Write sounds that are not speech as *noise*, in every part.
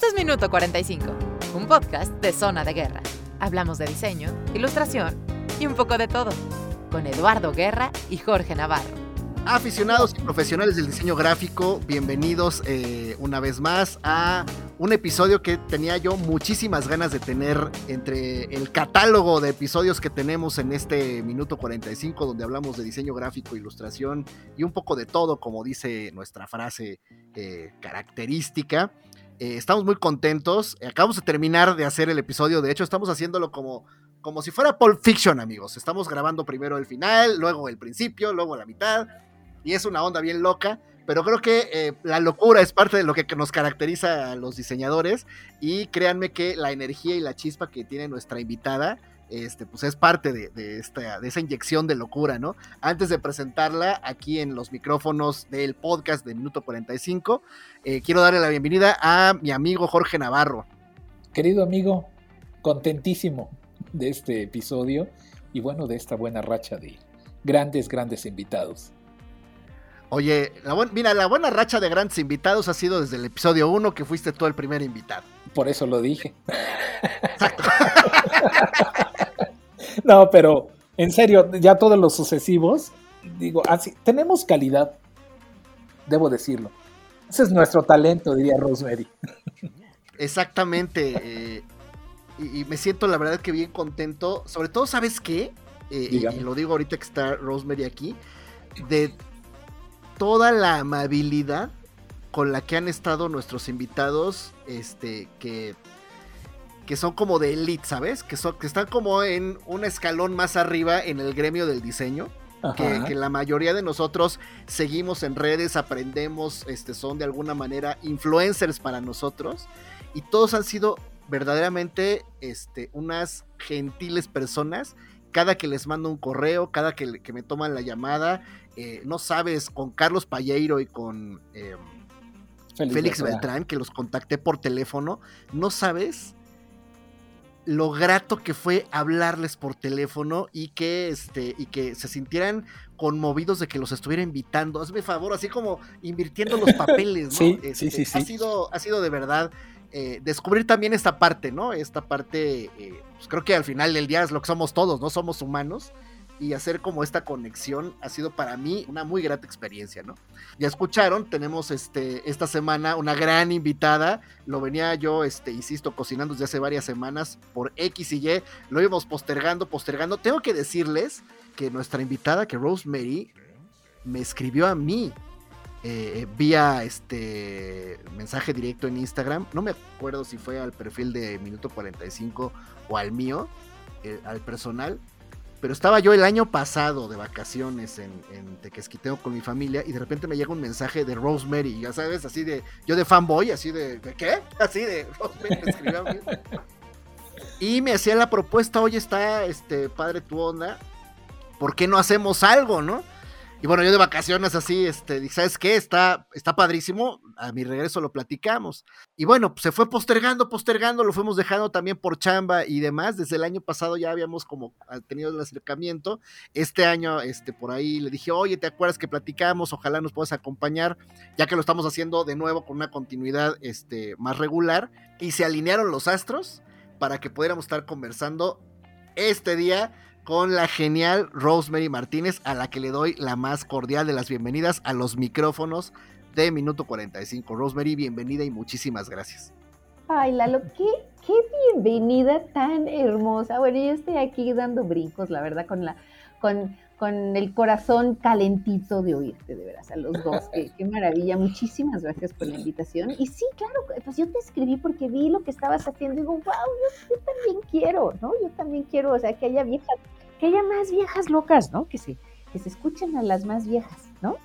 Esto es Minuto 45, un podcast de Zona de Guerra. Hablamos de diseño, ilustración y un poco de todo, con Eduardo Guerra y Jorge Navarro. Aficionados y profesionales del diseño gráfico, bienvenidos eh, una vez más a un episodio que tenía yo muchísimas ganas de tener entre el catálogo de episodios que tenemos en este minuto 45, donde hablamos de diseño gráfico, ilustración y un poco de todo, como dice nuestra frase eh, característica. Eh, estamos muy contentos. Acabamos de terminar de hacer el episodio. De hecho, estamos haciéndolo como, como si fuera Pulp Fiction, amigos. Estamos grabando primero el final, luego el principio, luego la mitad y es una onda bien loca, pero creo que eh, la locura es parte de lo que nos caracteriza a los diseñadores y créanme que la energía y la chispa que tiene nuestra invitada, este, pues es parte de, esta, de esa inyección de locura, ¿no? Antes de presentarla aquí en los micrófonos del podcast de Minuto 45, eh, quiero darle la bienvenida a mi amigo Jorge Navarro. Querido amigo, contentísimo de este episodio y bueno, de esta buena racha de grandes, grandes invitados. Oye, mira, la buena racha de grandes invitados ha sido desde el episodio 1 que fuiste tú el primer invitado. Por eso lo dije. *laughs* no, pero en serio, ya todos los sucesivos, digo, así, tenemos calidad, debo decirlo. Ese es nuestro talento, diría Rosemary. Exactamente. Eh, y, me siento la verdad que bien contento. Sobre todo, ¿sabes qué? Eh, y, lo digo ahorita que está Rosemary aquí. De toda la amabilidad con la que han estado nuestros invitados, este, que, que son como de elite, ¿sabes? Que, son, que están como en un escalón más arriba en el gremio del diseño. Que, la mayoría de nosotros seguimos en redes, aprendemos, este, son de alguna manera influencers para nosotros. Y todos han sido verdaderamente este, unas gentiles personas cada que les mando un correo, cada que, que me toman la llamada, eh, no sabes, con Carlos Palleiro y con eh, Félix, Beltrán, que los contacté por teléfono, no sabes lo grato que fue hablarles por teléfono y que, este, y que se sintieran conmovidos de que los estuviera invitando. Hazme favor, así como invirtiendo los *laughs* papeles, ¿no? Sí, sí, este, sí, Ha sido, ha sido de verdad eh, descubrir también esta parte, ¿no? Esta parte, pues creo que al final del día es lo que somos todos, ¿no? Somos humanos y hacer como esta conexión ha sido para mí una muy grata experiencia, ¿no? Ya escucharon, tenemos este, esta semana una gran invitada, lo venía yo, este, insisto, cocinando desde hace varias semanas por X y Y, lo íbamos postergando, postergando. Tengo que decirles que nuestra invitada, que Rosemary, me escribió a mí eh, vía este mensaje directo en Instagram. No me acuerdo si fue al perfil de Minuto 45 o al mío, eh, al personal pero estaba yo el año pasado de vacaciones en, Tequesquiteo con mi familia y de repente me llega un mensaje de Rosemary, ya sabes, así de, yo de fanboy, así de, ¿de qué? Así de, *laughs* Rosemary me escribió a mí. Y me hacía la propuesta, oye, está este padre tu onda, ¿por qué no hacemos algo, no? Y bueno, yo de vacaciones así, este, ¿sabes qué? Está, está padrísimo. A mi regreso lo platicamos. Y bueno, pues se fue postergando, postergando, lo fuimos dejando también por chamba y demás. Desde el año pasado ya habíamos como ah, tenido el acercamiento. Este año, este, por ahí le dije, oye, ¿te acuerdas que platicamos? Ojalá nos puedas acompañar, ya que lo estamos haciendo de nuevo con una continuidad este, más regular. Y se alinearon los astros para que pudiéramos estar conversando este día con la genial Rosemary Martínez, a la que le doy la más cordial de las bienvenidas a los micrófonos de Minuto 45. Rosemary, bienvenida y muchísimas gracias. Ay, Lalo, qué, qué bienvenida tan hermosa. Bueno, yo estoy aquí dando brincos, la verdad, con la, con, con el corazón calentito de oírte, de veras, a los dos. Qué, maravilla. Muchísimas gracias por la invitación. Y sí, claro, pues yo te escribí porque vi lo que estabas haciendo y digo, wow, yo, yo también quiero, ¿no? Yo también quiero, o sea, que haya viejas que haya más viejas locas, ¿no? Que se, que se escuchen a las más viejas, ¿no?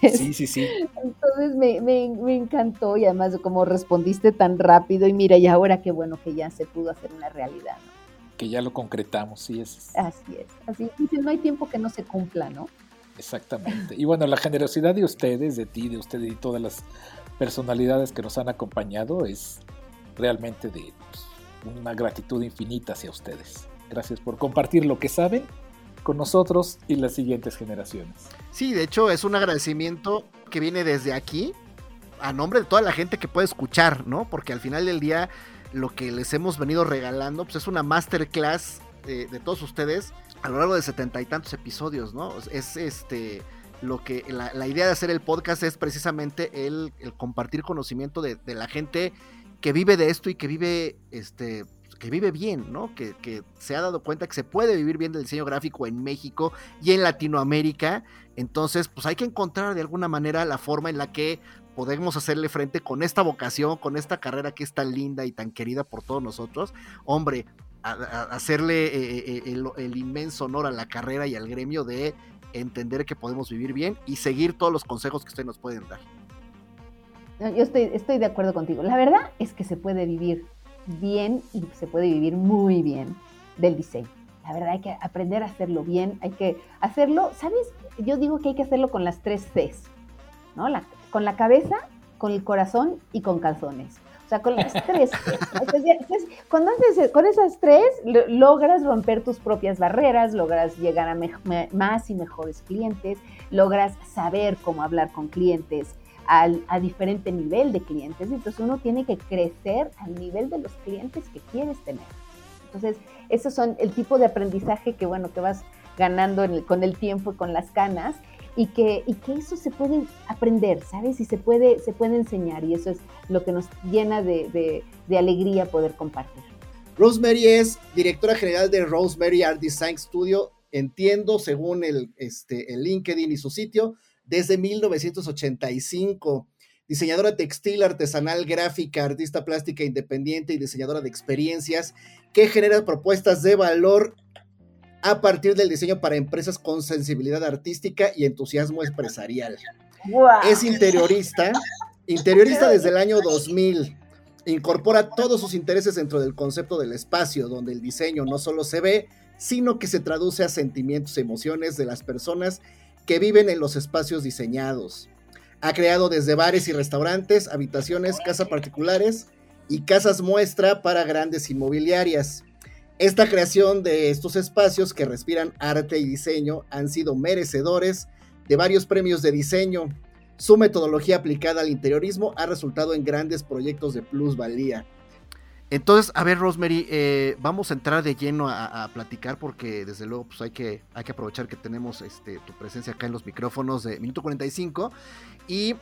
sí, sí, sí. Entonces me, me, me, encantó y además como respondiste tan rápido y mira, y ahora qué bueno que ya se pudo hacer una realidad, ¿no? Que ya lo concretamos, sí es. Así es, así no hay tiempo que no se cumpla, ¿no? Exactamente. Y bueno, la generosidad de ustedes, de ti, de ustedes y todas las personalidades que nos han acompañado es realmente de pues, una gratitud infinita hacia ustedes. Gracias por compartir lo que saben con nosotros y las siguientes generaciones. Sí, de hecho es un agradecimiento que viene desde aquí a nombre de toda la gente que puede escuchar, ¿no? Porque al final del día lo que les hemos venido regalando pues es una masterclass de, todos ustedes a lo largo de setenta y tantos episodios, ¿no? Es este lo que la, idea de hacer el podcast es precisamente el, compartir conocimiento de, la gente que vive de esto y que vive este que vive bien, ¿no? Que, que, se ha dado cuenta que se puede vivir bien del diseño gráfico en México y en Latinoamérica. Entonces, pues hay que encontrar de alguna manera la forma en la que podemos hacerle frente con esta vocación, con esta carrera que es tan linda y tan querida por todos nosotros. Hombre, hacerle eh, eh, eh, el, inmenso honor a la carrera y al gremio de entender que podemos vivir bien y seguir todos los consejos que ustedes nos pueden dar. Yo estoy, estoy de acuerdo contigo. La verdad es que se puede vivir bien y se puede vivir muy bien del diseño. La verdad hay que aprender a hacerlo bien, hay que hacerlo, ¿sabes? Yo digo que hay que hacerlo con las tres Cs, ¿no? con la cabeza, con el corazón y con calzones. O sea, con las *laughs* tres. cuando haces con esas tres, logras romper tus propias barreras, logras llegar a más y mejores clientes, logras saber cómo hablar con clientes al, a diferente nivel de clientes. Entonces uno tiene que crecer al nivel de los clientes que quieres tener. Entonces, esos son el tipo de aprendizaje que, bueno, que vas ganando con el tiempo y con las canas y que, y que eso se puede aprender, ¿sabes? Y se puede, se puede enseñar y eso es lo que nos llena de, alegría poder compartir. Rosemary es directora general de Rosemary Art Design Studio, entiendo, según el, este, el LinkedIn y su sitio, desde 1985. Diseñadora textil, artesanal, gráfica, artista plástica independiente y diseñadora de experiencias que genera propuestas de valor a partir del diseño para empresas con sensibilidad artística y entusiasmo empresarial. Es interiorista, interiorista desde el año 2000. Incorpora todos sus intereses dentro del concepto del espacio, donde el diseño no solo se ve, sino que se traduce a sentimientos y emociones de las personas que viven en los espacios diseñados. Ha creado desde bares y restaurantes, habitaciones, casas particulares y casas muestra para grandes inmobiliarias. Esta creación de estos espacios que respiran arte y diseño han sido merecedores de varios premios de diseño. Su metodología aplicada al interiorismo ha resultado en grandes proyectos de plusvalía. Entonces, a ver, Rosemary, eh, vamos a entrar de lleno a, platicar porque desde luego pues hay que, hay que aprovechar que tenemos este, tu presencia acá en los micrófonos de Minuto 45 y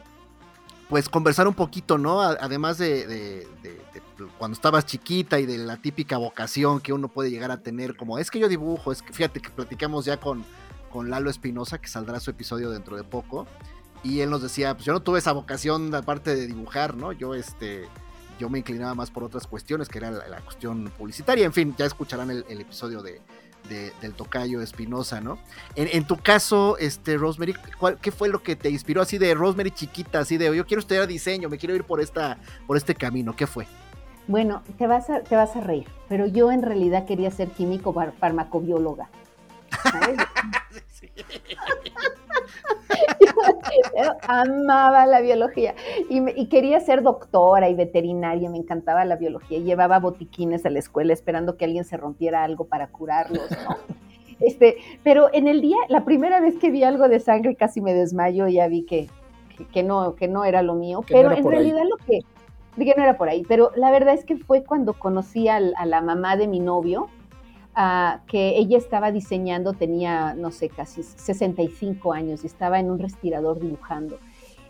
pues conversar un poquito, ¿no? Además de, cuando estabas chiquita y de la típica vocación que uno puede llegar a tener, como es que yo dibujo, es que fíjate que platicamos ya con, con Lalo Espinosa, que saldrá su episodio dentro de poco, y él nos decía, pues yo no tuve esa vocación aparte de dibujar, ¿no? Yo este yo me inclinaba más por otras cuestiones, que era la, cuestión publicitaria, en fin, ya escucharán el episodio de, del tocayo Espinosa, ¿no? En, tu caso, este, Rosemary, ¿qué fue lo que te inspiró así de Rosemary chiquita, así de yo quiero estudiar diseño, me quiero ir por, esta, por este camino? ¿Qué fue? Bueno, te vas, a, te vas a reír, pero yo en realidad quería ser químico farmacobióloga. ¿sabes? *laughs* *laughs* amaba la biología. Y, quería ser doctora y veterinaria, me encantaba la biología. Llevaba botiquines a la escuela esperando que alguien se rompiera algo para curarlos, *laughs* Este, pero en el día, la primera vez que vi algo de sangre casi me desmayo y ya vi que, que, no, que no era lo mío, pero en realidad lo que, que no era por ahí, pero la verdad es que fue cuando conocí a la mamá de mi novio, que ella estaba diseñando, tenía, no sé, casi 65 años y estaba en un respirador dibujando.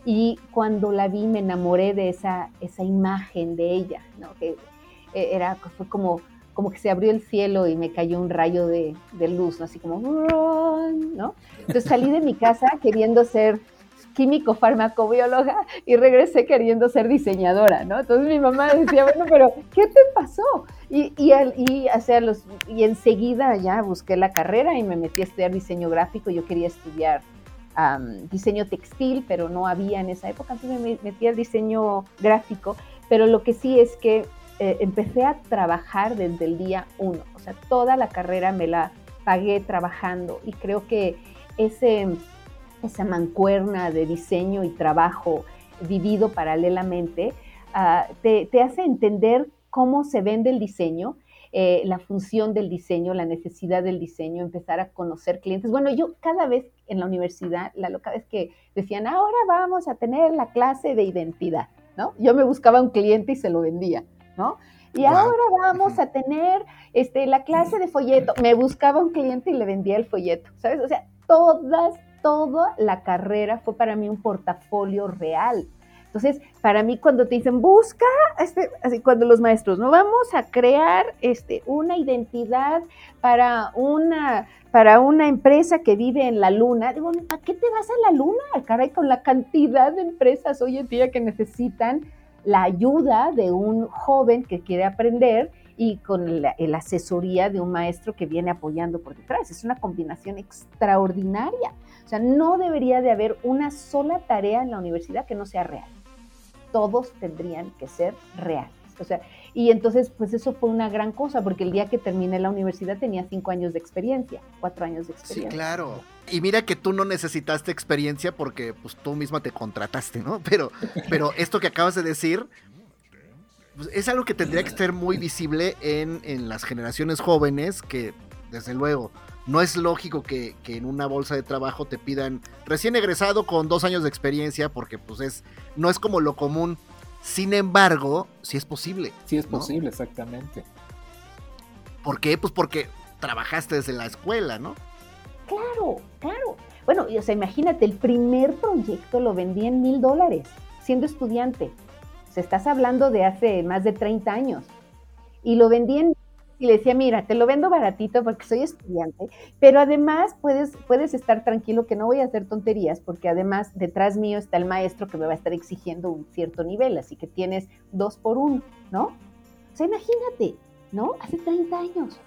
Y cuando la vi me enamoré de esa, esa imagen de ella, ¿no? que eh, era, fue como, como que se abrió el cielo y me cayó un rayo de, de luz, ¿no? así como, ¿no? Entonces salí de mi casa queriendo ser químico farmacobióloga y regresé queriendo ser diseñadora, ¿no? Entonces mi mamá decía, bueno, pero ¿qué te pasó? Y, y, y, los, y enseguida ya busqué la carrera y me metí a estudiar diseño gráfico. Yo quería estudiar diseño textil, pero no había en esa época, entonces me metí al diseño gráfico. Pero lo que sí es que eh, empecé a trabajar desde el día uno, o sea, toda la carrera me la pagué trabajando y creo que ese esa mancuerna de diseño y trabajo vivido paralelamente, ah, te, hace entender cómo se vende el diseño. eh, la función del diseño, la necesidad del diseño, empezar a conocer clientes. Bueno, yo cada vez en la universidad, la loca vez que decían, ahora vamos a tener la clase de identidad, ¿no? Yo me buscaba un cliente y se lo vendía, ¿no? Y ahora vamos a tener este, la clase de folleto. Me buscaba un cliente y le vendía el folleto, ¿sabes? O sea, todas, toda la carrera fue para mí un portafolio real. Entonces, para mí cuando te dicen, busca, este, así cuando los maestros, no vamos a crear este, una identidad para una, para una empresa que vive en la luna, digo, ¿a qué te vas a la luna? Caray, con la cantidad de empresas hoy en día que necesitan la ayuda de un joven que quiere aprender y con la, asesoría de un maestro que viene apoyando por detrás. Es una combinación extraordinaria. O sea, no debería de haber una sola tarea en la universidad que no sea real todos tendrían que ser reales. O sea, y entonces, pues eso fue una gran cosa, porque el día que terminé la universidad tenía cinco años de experiencia, cuatro años de experiencia. Sí, claro. Y mira que tú no necesitaste experiencia porque pues tú misma te contrataste, ¿no? Pero, pero esto que acabas de decir pues, es algo que tendría que ser muy visible en, en las generaciones jóvenes que, desde luego, no es lógico que, en una bolsa de trabajo te pidan recién egresado con dos años de experiencia, porque pues es, no es como lo común. Sin embargo, sí es posible. Sí es posible, exactamente. ¿Por qué? Pues porque trabajaste desde la escuela, ¿no? Claro, claro. Bueno, o sea, imagínate, el primer proyecto lo vendí en mil dólares, siendo estudiante. Estás hablando de hace más de 30 años. Y lo vendí en y le decía, mira, te lo vendo baratito porque soy estudiante, pero además puedes, puedes estar tranquilo que no voy a hacer tonterías porque además detrás mío está el maestro que me va a estar exigiendo un cierto nivel, así que tienes dos por uno, ¿no? O sea, imagínate, ¿no? Hace 30 años.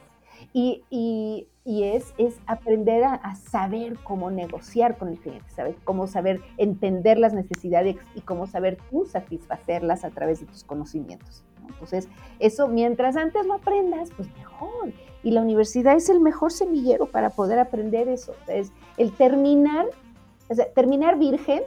Y, y, es, es aprender a, saber cómo negociar con el cliente, saber cómo saber entender las necesidades y cómo saber tú satisfacerlas a través de tus conocimientos. Entonces, eso mientras antes lo aprendas, pues mejor. Y la universidad es el mejor semillero para poder aprender eso. Es el terminar, o sea, terminar virgen.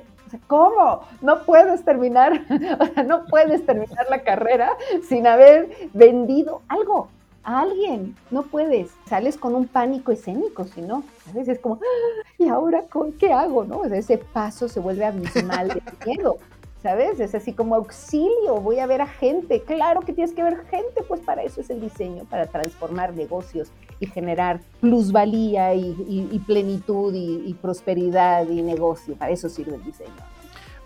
¿cómo? No puedes terminar, *laughs* o sea, no puedes terminar la carrera sin haber vendido algo a alguien. No puedes. Sales con un pánico escénico, si no, a veces es como, ah, ¿y ahora con qué hago? ¿no? ese paso se vuelve abismal de *laughs* miedo. ¿sabes? Es así como auxilio, voy a ver a gente. Claro que tienes que ver gente, pues para eso es el diseño, para transformar negocios y generar plusvalía y, plenitud y, prosperidad y negocio. Para eso sirve el diseño.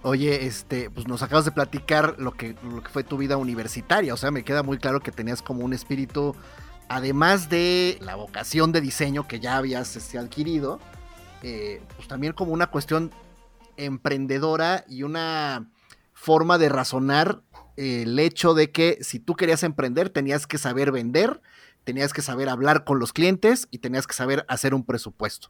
Oye, este, pues nos acabas de platicar lo que, lo que fue tu vida universitaria. O sea, me queda muy claro que tenías como un espíritu, además de la vocación de diseño que ya habías este, adquirido, eh, pues también como una cuestión emprendedora y una forma de razonar el hecho de que si tú querías emprender tenías que saber vender, tenías que saber hablar con los clientes y tenías que saber hacer un presupuesto.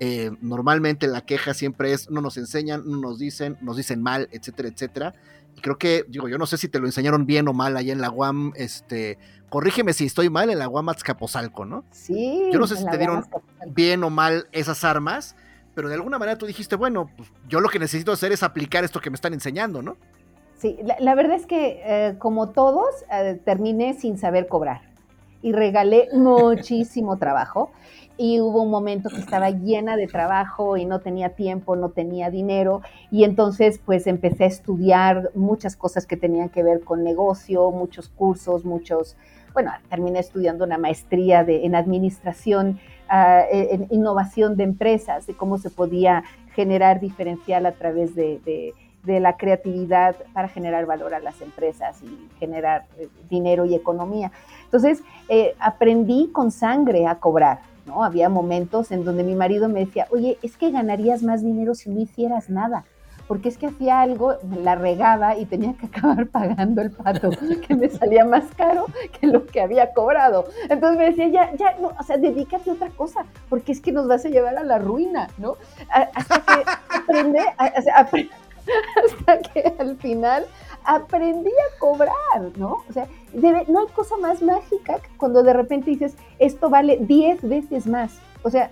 Eh, normalmente la queja siempre es no nos enseñan, no nos dicen, nos dicen mal, etcétera, etcétera. Y creo que, digo, yo no sé si te lo enseñaron bien o mal allá en la UAM, este, corrígeme si estoy mal, en la UAM Azcapotzalco, ¿no? Sí. Yo no sé si te dieron bien o mal esas armas, pero de alguna manera tú dijiste, bueno, pues yo lo que necesito hacer es aplicar esto que me están enseñando, ¿no? Sí, la, verdad es que eh, como todos, eh, terminé sin saber cobrar y regalé muchísimo trabajo. Y hubo un momento que estaba llena de trabajo y no tenía tiempo, no tenía dinero. Y entonces pues empecé a estudiar muchas cosas que tenían que ver con negocio, muchos cursos, muchos, bueno, terminé estudiando una maestría de, en administración e, en innovación de empresas, de cómo se podía generar diferencial a través de, la creatividad para generar valor a las empresas y generar eh, dinero y economía. Entonces, eh, aprendí con sangre a cobrar, ¿no? Había momentos en donde mi marido me decía, oye, es que ganarías más dinero si no hicieras nada porque es que hacía algo, la regaba y tenía que *laughs* acabar pagando el pato, que me salía más caro que lo que había cobrado. Entonces me decía, ya, ya, no, o sea, dedícate a otra cosa, porque es que nos vas a llevar a la ruina, ¿no? Hasta que aprende, *laughs* hasta que al final aprendí a cobrar, ¿no? O sea, no hay cosa más mágica que cuando de repente dices, esto vale 10 veces más. O sea,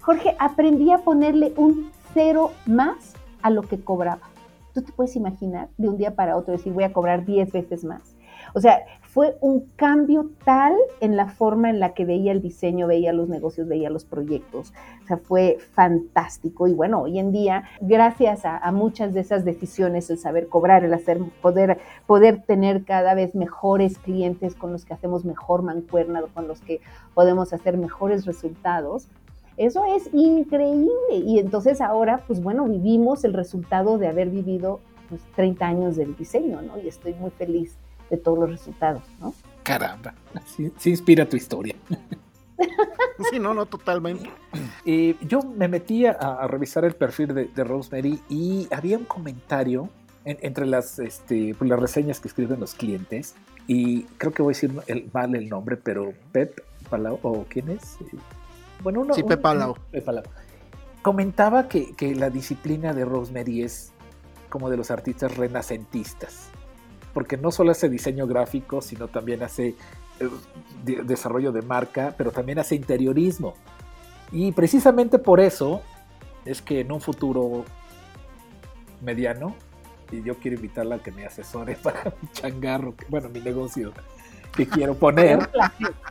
Jorge, aprendí a ponerle un cero más a lo que cobraba. Tú te puedes imaginar de un día para otro decir voy a cobrar 10 veces más. O sea, fue un cambio tal en la forma en la que veía el diseño, veía los negocios, veía los proyectos. O sea, fue fantástico. Y bueno, hoy en día, gracias a, muchas de esas decisiones, el saber cobrar, el hacer, poder, poder tener cada vez mejores clientes con los que hacemos mejor mancuerna, con los que podemos hacer mejores resultados, eso es increíble. Y entonces ahora, pues bueno, vivimos el resultado de haber vivido pues, 30 años del diseño, ¿no? Y estoy muy feliz de todos los resultados, ¿no? Caramba, sí, inspira tu historia. *laughs* Sí, no, no, totalmente. Eh, yo me metí a, revisar el perfil de, Rosemary y había un comentario entre las, este, pues, las reseñas que escriben los clientes y creo que voy a decir el, mal el nombre, pero Pep Palau, ¿o quién es? Bueno, uno, sí, Pep Palau. Comentaba que, que la disciplina de Rosemary es como de los artistas renacentistas porque no solo hace diseño gráfico, sino también hace eh, desarrollo de marca, pero también hace interiorismo. Y precisamente por eso es que en un futuro mediano, y yo quiero invitarla a que me asesore *laughs* para mi changarro, bueno, mi negocio que quiero poner.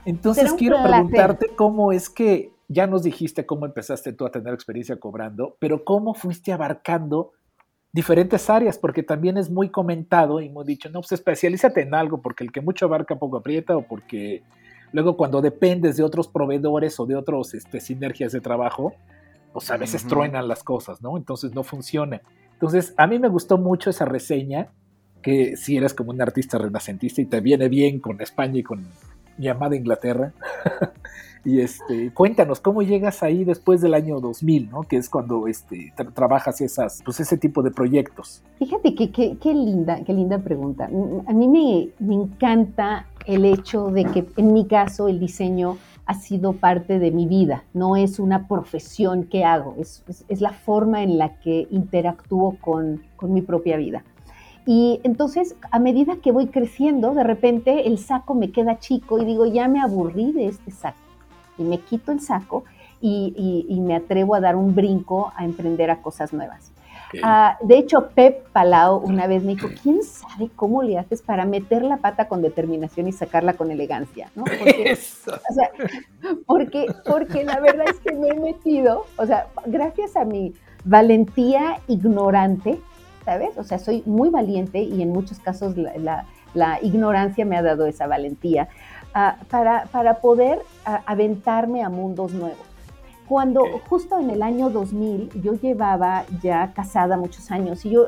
Entonces quiero preguntarte cómo es que ya nos dijiste cómo empezaste tú a tener experiencia cobrando, pero cómo fuiste abarcando diferentes áreas, porque también es muy comentado y hemos dicho, no, pues especialízate en algo, porque el que mucho abarca poco aprieta, o porque luego cuando dependes de otros proveedores o de otros este, sinergias de trabajo, pues a veces truenan las cosas, ¿no? Entonces no funciona. Entonces, a mí me gustó mucho esa reseña, que si eres como un artista renacentista y te viene bien con España y con mi amada Inglaterra, *laughs* Y este, cuéntanos, ¿cómo llegas ahí después del año 2000, ¿no? que es cuando este, trabajas esas, pues ese tipo de proyectos? Fíjate que qué linda, qué linda pregunta. A mí me, me encanta el hecho de que en mi caso el diseño ha sido parte de mi vida, no es una profesión que hago, es, es, la forma en la que interactúo con, con mi propia vida. Y entonces, a medida que voy creciendo, de repente el saco me queda chico y digo, ya me aburrí de este saco y me quito el saco y, me atrevo a dar un brinco a emprender a cosas nuevas. Ah, de hecho, Pep Palau una vez me dijo, ¿quién sabe cómo le haces para meter la pata con determinación y sacarla con elegancia? ¿no? *laughs* Porque, porque, porque la verdad es que me he metido, o sea, gracias a mi valentía ignorante, ¿sabes? O sea, soy muy valiente y en muchos casos la, la ignorancia me ha dado esa valentía para, para, poder aventarme a mundos nuevos. Cuando justo en el año 2000 yo llevaba ya casada muchos años y yo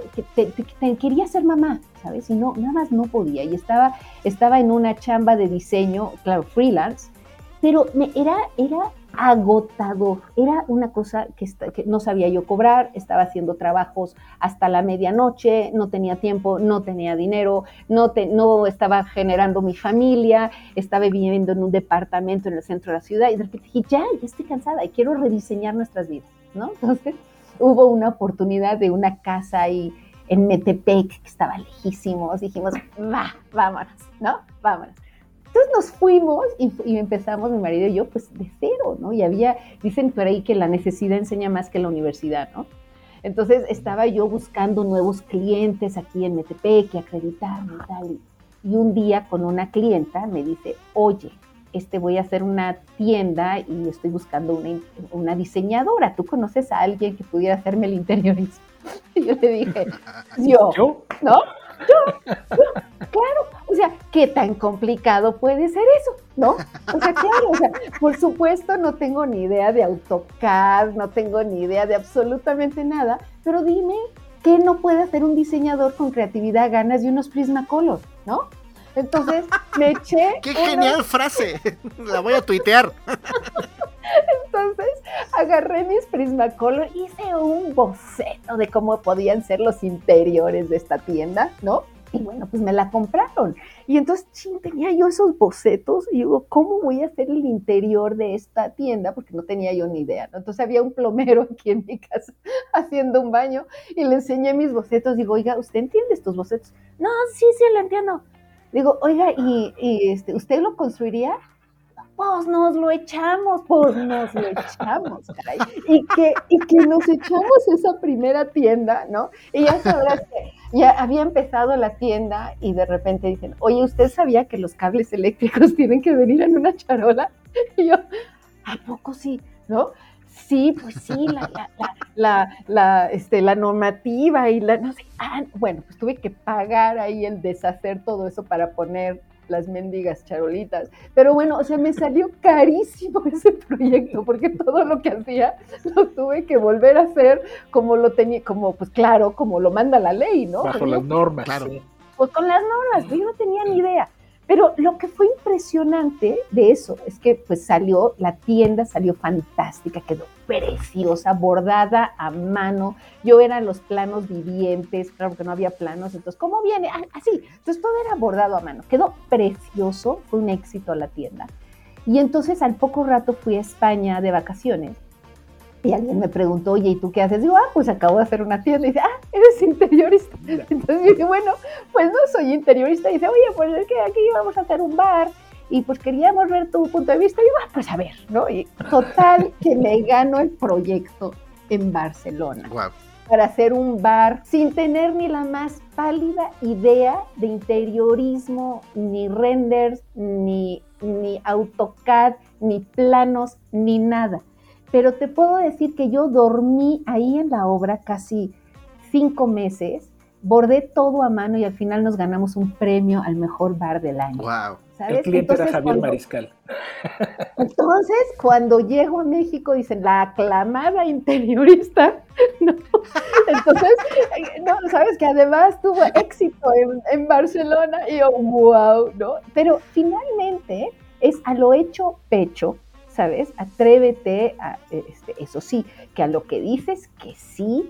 quería ser mamá, ¿sabes? Y no, nada más no podía. Y estaba, estaba en una chamba de diseño, claro, freelance, pero me, era, era agotador. Era una cosa que, no sabía yo cobrar, estaba haciendo trabajos hasta la medianoche, no tenía tiempo, no tenía dinero, no, no estaba generando mi familia, estaba viviendo en un departamento en el centro de la ciudad y de repente dije, ya, ya estoy cansada y quiero rediseñar nuestras vidas, ¿no? *laughs* Entonces hubo una oportunidad de una casa ahí en Metepec que estaba lejísimos, dijimos, va, vámonos, ¿no? Vámonos. Entonces nos fuimos y, empezamos mi marido y yo pues de cero, ¿no? Y había, dicen por ahí que la necesidad enseña más que la universidad, ¿no? Entonces estaba yo buscando nuevos clientes aquí en Metepec, acreditarme y tal. Y un día con una clienta me dice, oye, este voy a hacer una tienda y estoy buscando una, una diseñadora. ¿Tú conoces a alguien que pudiera hacerme el interiorismo? *laughs* Y yo le dije, *laughs* yo, ¿Yo? ¿no? Yo, yo, claro, o sea, ¿qué tan complicado puede ser eso? ¿No? O sea, claro, o sea, por supuesto no tengo ni idea de AutoCAD, no tengo ni idea de absolutamente nada, pero dime, ¿qué no puede hacer un diseñador con creatividad, ganas y unos Prismacolor, ¿no? Entonces me eché. *laughs* ¡Qué genial frase! *laughs* La voy a tuitear. *laughs* Entonces agarré mis Prismacolor, hice un boceto de cómo podían ser los interiores de esta tienda, ¿no? Y bueno, pues me la compraron. Y entonces, ching, tenía yo esos bocetos y digo, ¿cómo voy a hacer el interior de esta tienda? Porque no tenía yo ni idea. Entonces había un plomero *laughs* aquí en mi casa haciendo un baño y le enseñé mis bocetos. Digo, oiga, ¿usted entiende estos bocetos? No, sí, sí, lo entiendo. Digo, oiga, ¿y, este, usted lo construiría? Pues nos lo echamos, pues nos lo echamos, caray. Y que, y que nos echamos esa primera tienda, ¿no? Y ya sabrás que ya había empezado la tienda y de repente dicen, oye, ¿usted sabía que los cables eléctricos *laughs* tienen que venir en una charola? Y yo, ¿a poco sí? ¿No? Sí, pues sí, la, la, la, este, la normativa y la, no sé, ah, bueno, pues tuve que pagar ahí el deshacer todo eso para poner las mendigas charolitas. Pero bueno, o sea, me salió carísimo *laughs* ese proyecto, porque todo lo que hacía lo tuve que volver a hacer como lo tenía, como, pues claro, como lo manda la ley, ¿no? Bajo las normas. Claro. Pues con las normas, yo no tenía ni idea. Pero lo que fue impresionante de eso es que pues salió, la tienda salió fantástica, quedó preciosa, bordada a mano. Yo eran los planos vivientes, claro que no había planos, entonces, ¿cómo viene? Ah, así, entonces todo era bordado a mano. Quedó precioso, fue un éxito la tienda. Y entonces al poco rato fui a España de vacaciones y alguien me preguntó, oye, ¿y tú qué haces? Digo, ah, pues acabo de hacer una tienda. Y dice, ah, eres interiorista. *laughs* Entonces yo dije, bueno, pues no soy interiorista. Y dice, oye, pues es que aquí vamos a hacer un bar y pues queríamos ver tu punto de vista. Y yo, ah, pues a ver, ¿no? Y total que me gano el proyecto en Barcelona. Para hacer un bar sin tener ni la más pálida idea de interiorismo, ni renders, ni, ni AutoCAD, ni planos, ni nada pero te puedo decir que yo dormí ahí en la obra casi cinco meses, bordé todo a mano y al final nos ganamos un premio al mejor bar del año. Wow. El cliente era Javier Mariscal. Entonces, cuando llego a México, dicen la aclamada interiorista, *laughs* ¿no? Entonces, no, sabes que además tuvo éxito en, en Barcelona y yo, wow, ¿no? Pero finalmente es a lo hecho pecho, ¿sabes? Atrévete a, este, eso sí, que a lo que dices que sí,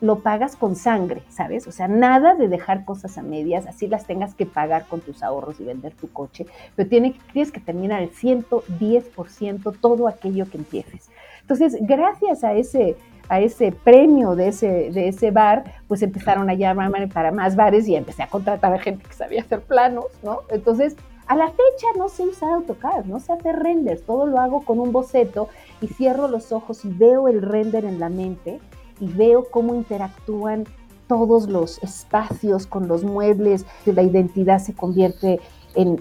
lo pagas con sangre, ¿sabes? O sea, nada de dejar cosas a medias, así las tengas que pagar con tus ahorros y vender tu coche, pero tienes que terminar el 110% todo aquello que empieces. Entonces, gracias a ese, a ese premio de ese, de ese bar, pues empezaron a llamarme para más bares y empecé a contratar a gente que sabía hacer planos, ¿no? Entonces, a la fecha no sé usar AutoCAD, no sé hacer renders, todo lo hago con un boceto y cierro los ojos y veo el render en la mente y veo cómo interactúan todos los espacios con los muebles, la identidad se convierte en,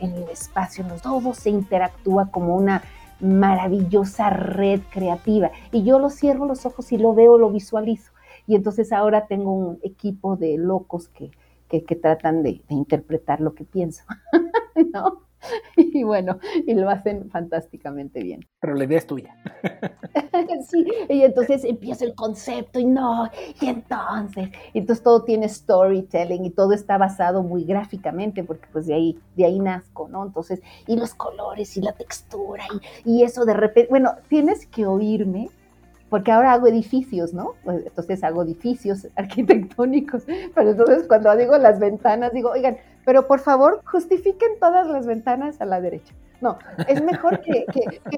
el espacio, todo se interactúa como una maravillosa red creativa. Y yo lo cierro los ojos y lo veo, lo visualizo. Y entonces ahora tengo un equipo de locos que, que, tratan de, interpretar lo que pienso, *laughs* ¿no? Y bueno, y lo hacen fantásticamente bien. Pero la idea es tuya. *laughs* sí, y entonces empieza el concepto y no, y entonces, entonces todo tiene storytelling y todo está basado muy gráficamente porque pues de ahí, de ahí nazco, ¿no? Entonces, y los colores y la textura y, y eso de repente, bueno, tienes que oírme porque ahora hago edificios, ¿no? Pues, entonces hago edificios *laughs* arquitectónicos, pero entonces cuando digo las ventanas, digo, oigan, pero por favor justifiquen todas las ventanas a la derecha. No, es mejor que,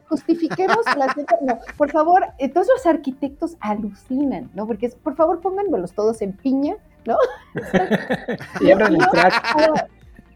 justifiquemos las ventanas. No, por favor, entonces los arquitectos alucinan, ¿no? Porque por favor pónganmelos todos en piña, ¿no? *laughs* y abran el track.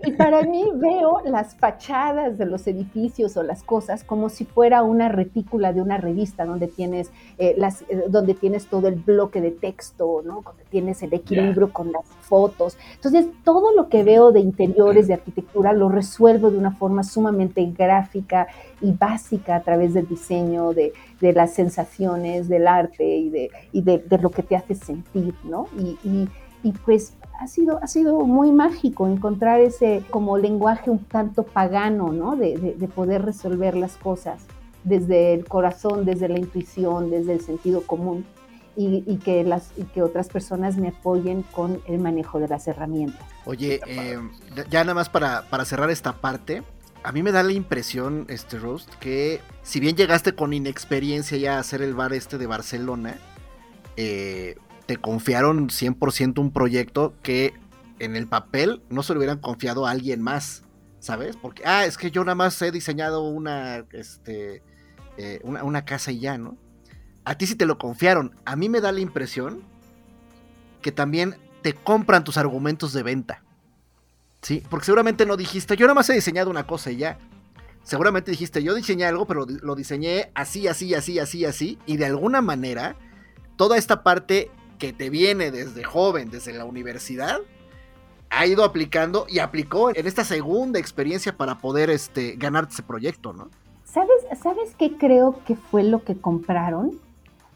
Y para mí veo las fachadas de los edificios o las cosas como si fuera una retícula de una revista donde tienes, eh, las, eh, donde tienes todo el bloque de texto, ¿no? donde tienes el equilibrio con las fotos. Entonces, todo lo que veo de interiores, de arquitectura, lo resuelvo de una forma sumamente gráfica y básica a través del diseño, de, de las sensaciones, del arte y de, y de, de, lo que te hace sentir, ¿no? Y, y, y pues ha sido, ha sido muy mágico encontrar ese como lenguaje un tanto pagano, ¿no? De, de, poder resolver las cosas desde el corazón, desde la intuición, desde el sentido común. Y, y, que las, y que otras personas me apoyen con el manejo de las herramientas. Oye, eh, ya nada más para, para, cerrar esta parte, a mí me da la impresión, este Roast, que si bien llegaste con inexperiencia ya a hacer el bar este de Barcelona, eh, te confiaron 100% un proyecto que en el papel no se lo hubieran confiado a alguien más, ¿sabes? Porque, ah, es que yo nada más he diseñado una, este, eh, una, casa y ya, ¿no? A ti sí te lo confiaron. A mí me da la impresión que también te compran tus argumentos de venta. Sí, porque seguramente no dijiste, yo nada más he diseñado una cosa y ya. seguramente dijiste, yo diseñé algo, pero lo diseñé así, así, así, así, así, y de alguna manera, toda esta parte que te viene desde joven, desde la universidad, ha ido aplicando y aplicó en esta segunda experiencia para poder este, ganar ese proyecto, ¿no? ¿Sabes, ¿Sabes qué creo que fue lo que compraron?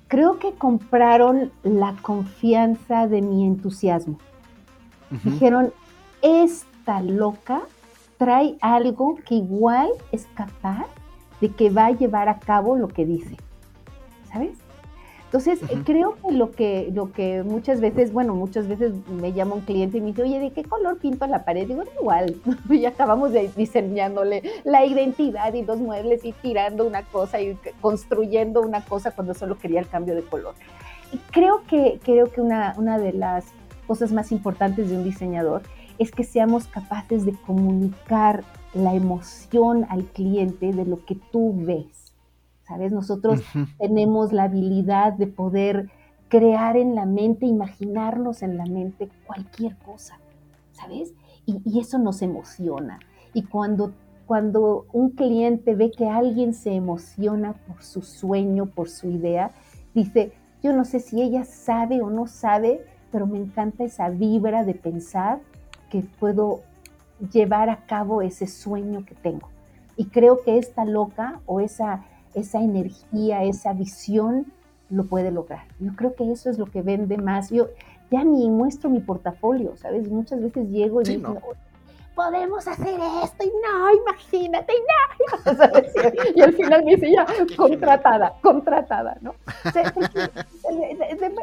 Creo que compraron la confianza de mi entusiasmo. Dijeron, esta loca trae algo que igual es capaz de que va a llevar a cabo lo que dice. ¿Sabes? Entonces, creo que lo, que lo que muchas veces, bueno, muchas veces me llama un cliente y me dice, oye, ¿de qué color pinto la pared? Digo, igual, *laughs* ya acabamos de diseñándole la identidad y los muebles y tirando una cosa y construyendo una cosa cuando solo quería el cambio de color. Y creo que, creo que una, una de las cosas más importantes de un diseñador es que seamos capaces de comunicar la emoción al cliente de lo que tú ves. ¿Sabes? Nosotros tenemos la habilidad de poder crear en la mente, imaginarnos en la mente cualquier cosa, ¿sabes? Y, eso nos emociona. Y cuando, cuando un cliente ve que alguien se emociona por su sueño, por su idea, dice, yo no sé si ella sabe o no sabe, pero me encanta esa vibra de pensar que puedo llevar a cabo ese sueño que tengo. Y creo que esta loca o esa, esa energía, esa visión lo puede lograr. Yo creo que eso es lo que vende más. Yo ya ni muestro mi portafolio, ¿sabes? Muchas veces llego y digo, podemos hacer esto, y no, imagínate, y no. *laughs* Y al final me dice, ya, *laughs* contratada, contratada, ¿no? *laughs*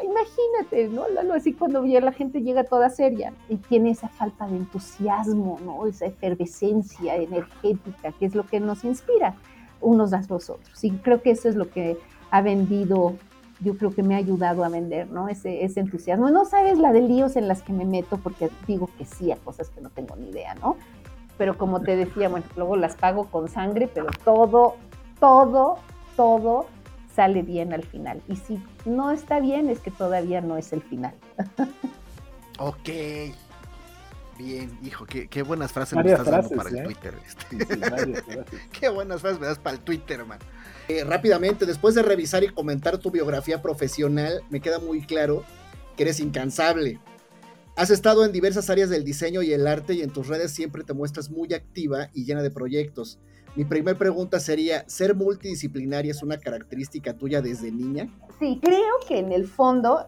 imagínate, ¿no? Así cuando la gente llega toda seria y tiene esa falta de entusiasmo, ¿no? Esa efervescencia energética, que es lo que nos inspira unos a los otros. Y creo que eso es lo que ha vendido yo creo que me ha ayudado a vender, ¿no? Ese, ese entusiasmo. No sabes la de líos en las que me meto porque digo que sí a cosas que no tengo ni idea, ¿no? Pero como te decía, bueno, luego las pago con sangre, pero todo, todo, todo sale bien al final. Y si no está bien, es que todavía no es el final. *laughs* ok. Bien, hijo, qué, buenas frases me estás dando para el ¿eh? Twitter. Este. *laughs* qué buenas frases me das para el Twitter, man. Eh, rápidamente, después de revisar y comentar tu biografía profesional, me queda muy claro que eres incansable. Has estado en diversas áreas del diseño y el arte y en tus redes siempre te muestras muy activa y llena de proyectos. Mi primera pregunta sería, ¿ser multidisciplinaria es una característica tuya desde niña? Sí, creo que en el fondo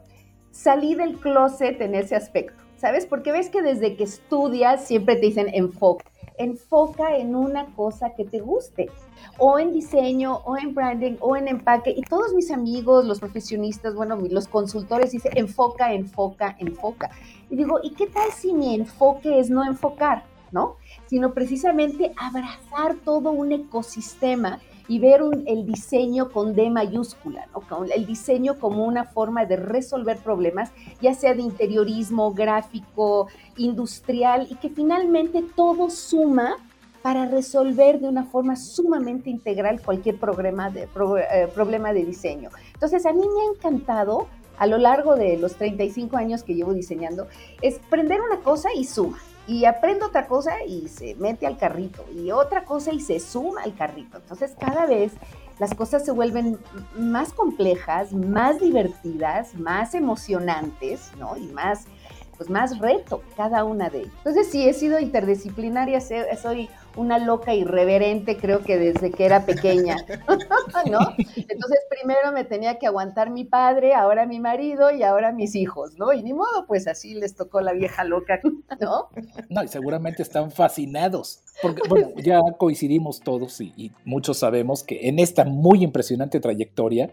salí del closet en ese aspecto. ¿Sabes? Porque ves que desde que estudias siempre te dicen enfoca. Enfoca en una cosa que te guste, o en diseño, o en branding, o en empaque. Y todos mis amigos, los profesionistas, bueno, los consultores dicen enfoca, enfoca, enfoca. Y digo, ¿y qué tal si mi enfoque es no enfocar, ¿no? Sino precisamente abrazar todo un ecosistema y ver el diseño con D mayúscula, el diseño como una forma de resolver problemas, ya sea de interiorismo, gráfico, industrial, y que finalmente todo suma para resolver de una forma sumamente integral cualquier problema de, eh, problema de diseño. Entonces, a mí me ha encantado a lo largo de los 35 años que llevo diseñando, es prender una cosa y suma y aprende otra cosa y se mete al carrito y otra cosa y se suma al carrito. Entonces cada vez las cosas se vuelven más complejas, más divertidas, más emocionantes, ¿no? Y más, pues más reto cada una de ellas. Entonces sí, he sido interdisciplinaria, soy una loca irreverente, creo que desde que era pequeña, *laughs* ¿no? Entonces primero me tenía que aguantar mi padre, ahora mi marido y ahora mis hijos, ¿no? Y ni modo, pues así les tocó la vieja loca, ¿no? No, y seguramente están fascinados, porque bueno, ya coincidimos todos y, y muchos sabemos que en esta muy impresionante trayectoria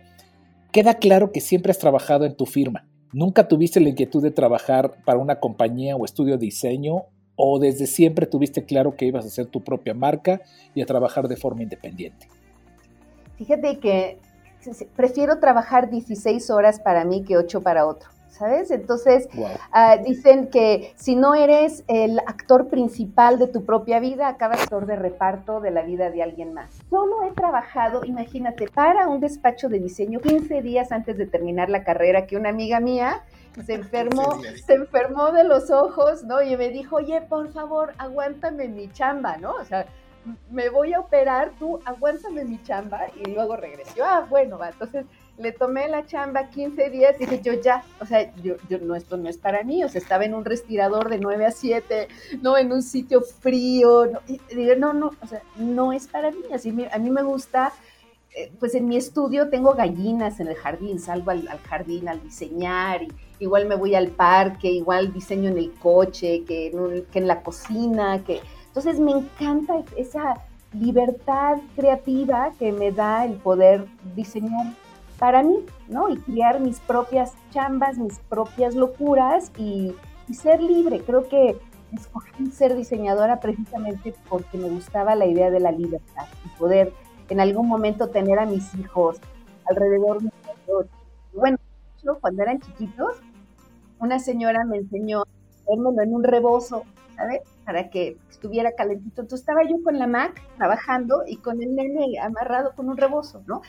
queda claro que siempre has trabajado en tu firma. Nunca tuviste la inquietud de trabajar para una compañía o estudio de diseño o desde siempre tuviste claro que ibas a hacer tu propia marca y a trabajar de forma independiente? Fíjate que prefiero trabajar 16 horas para mí que 8 para otro. ¿Sabes? Entonces, ah, dicen que si no eres el actor principal de tu propia vida, acabas actor de reparto de la vida de alguien más. Solo he trabajado, imagínate, para un despacho de diseño 15 días antes de terminar la carrera que una amiga mía se enfermó, se enfermó de los ojos, ¿no? Y me dijo, oye, por favor, aguántame mi chamba, ¿no? O sea, me voy a operar, tú aguántame mi chamba y luego regreso. Ah, bueno, va, entonces le tomé la chamba 15 días y dije, yo ya, o sea, yo, yo, no, esto no es para mí, o sea, estaba en un respirador de 9 a 7, no en un sitio frío, no, digo, no, no, o sea, no es para mí, así a mí me gusta, eh, pues en mi estudio tengo gallinas en el jardín, salgo al, jardín al diseñar, y, igual me voy al parque, igual diseño en el coche, que en, que en la cocina, que... Entonces me encanta esa libertad creativa que me da el poder diseñar para mí, ¿no? Y crear mis propias chambas, mis propias locuras y, ser libre. Creo que escogí ser diseñadora precisamente porque me gustaba la idea de la libertad y poder en algún momento tener a mis hijos alrededor de Bueno, yo cuando eran chiquitos, una señora me enseñó a ponérmelo en un rebozo, ¿sabes? Para que estuviera calentito. Entonces estaba yo con la Mac trabajando y con el nene amarrado con un rebozo, ¿no?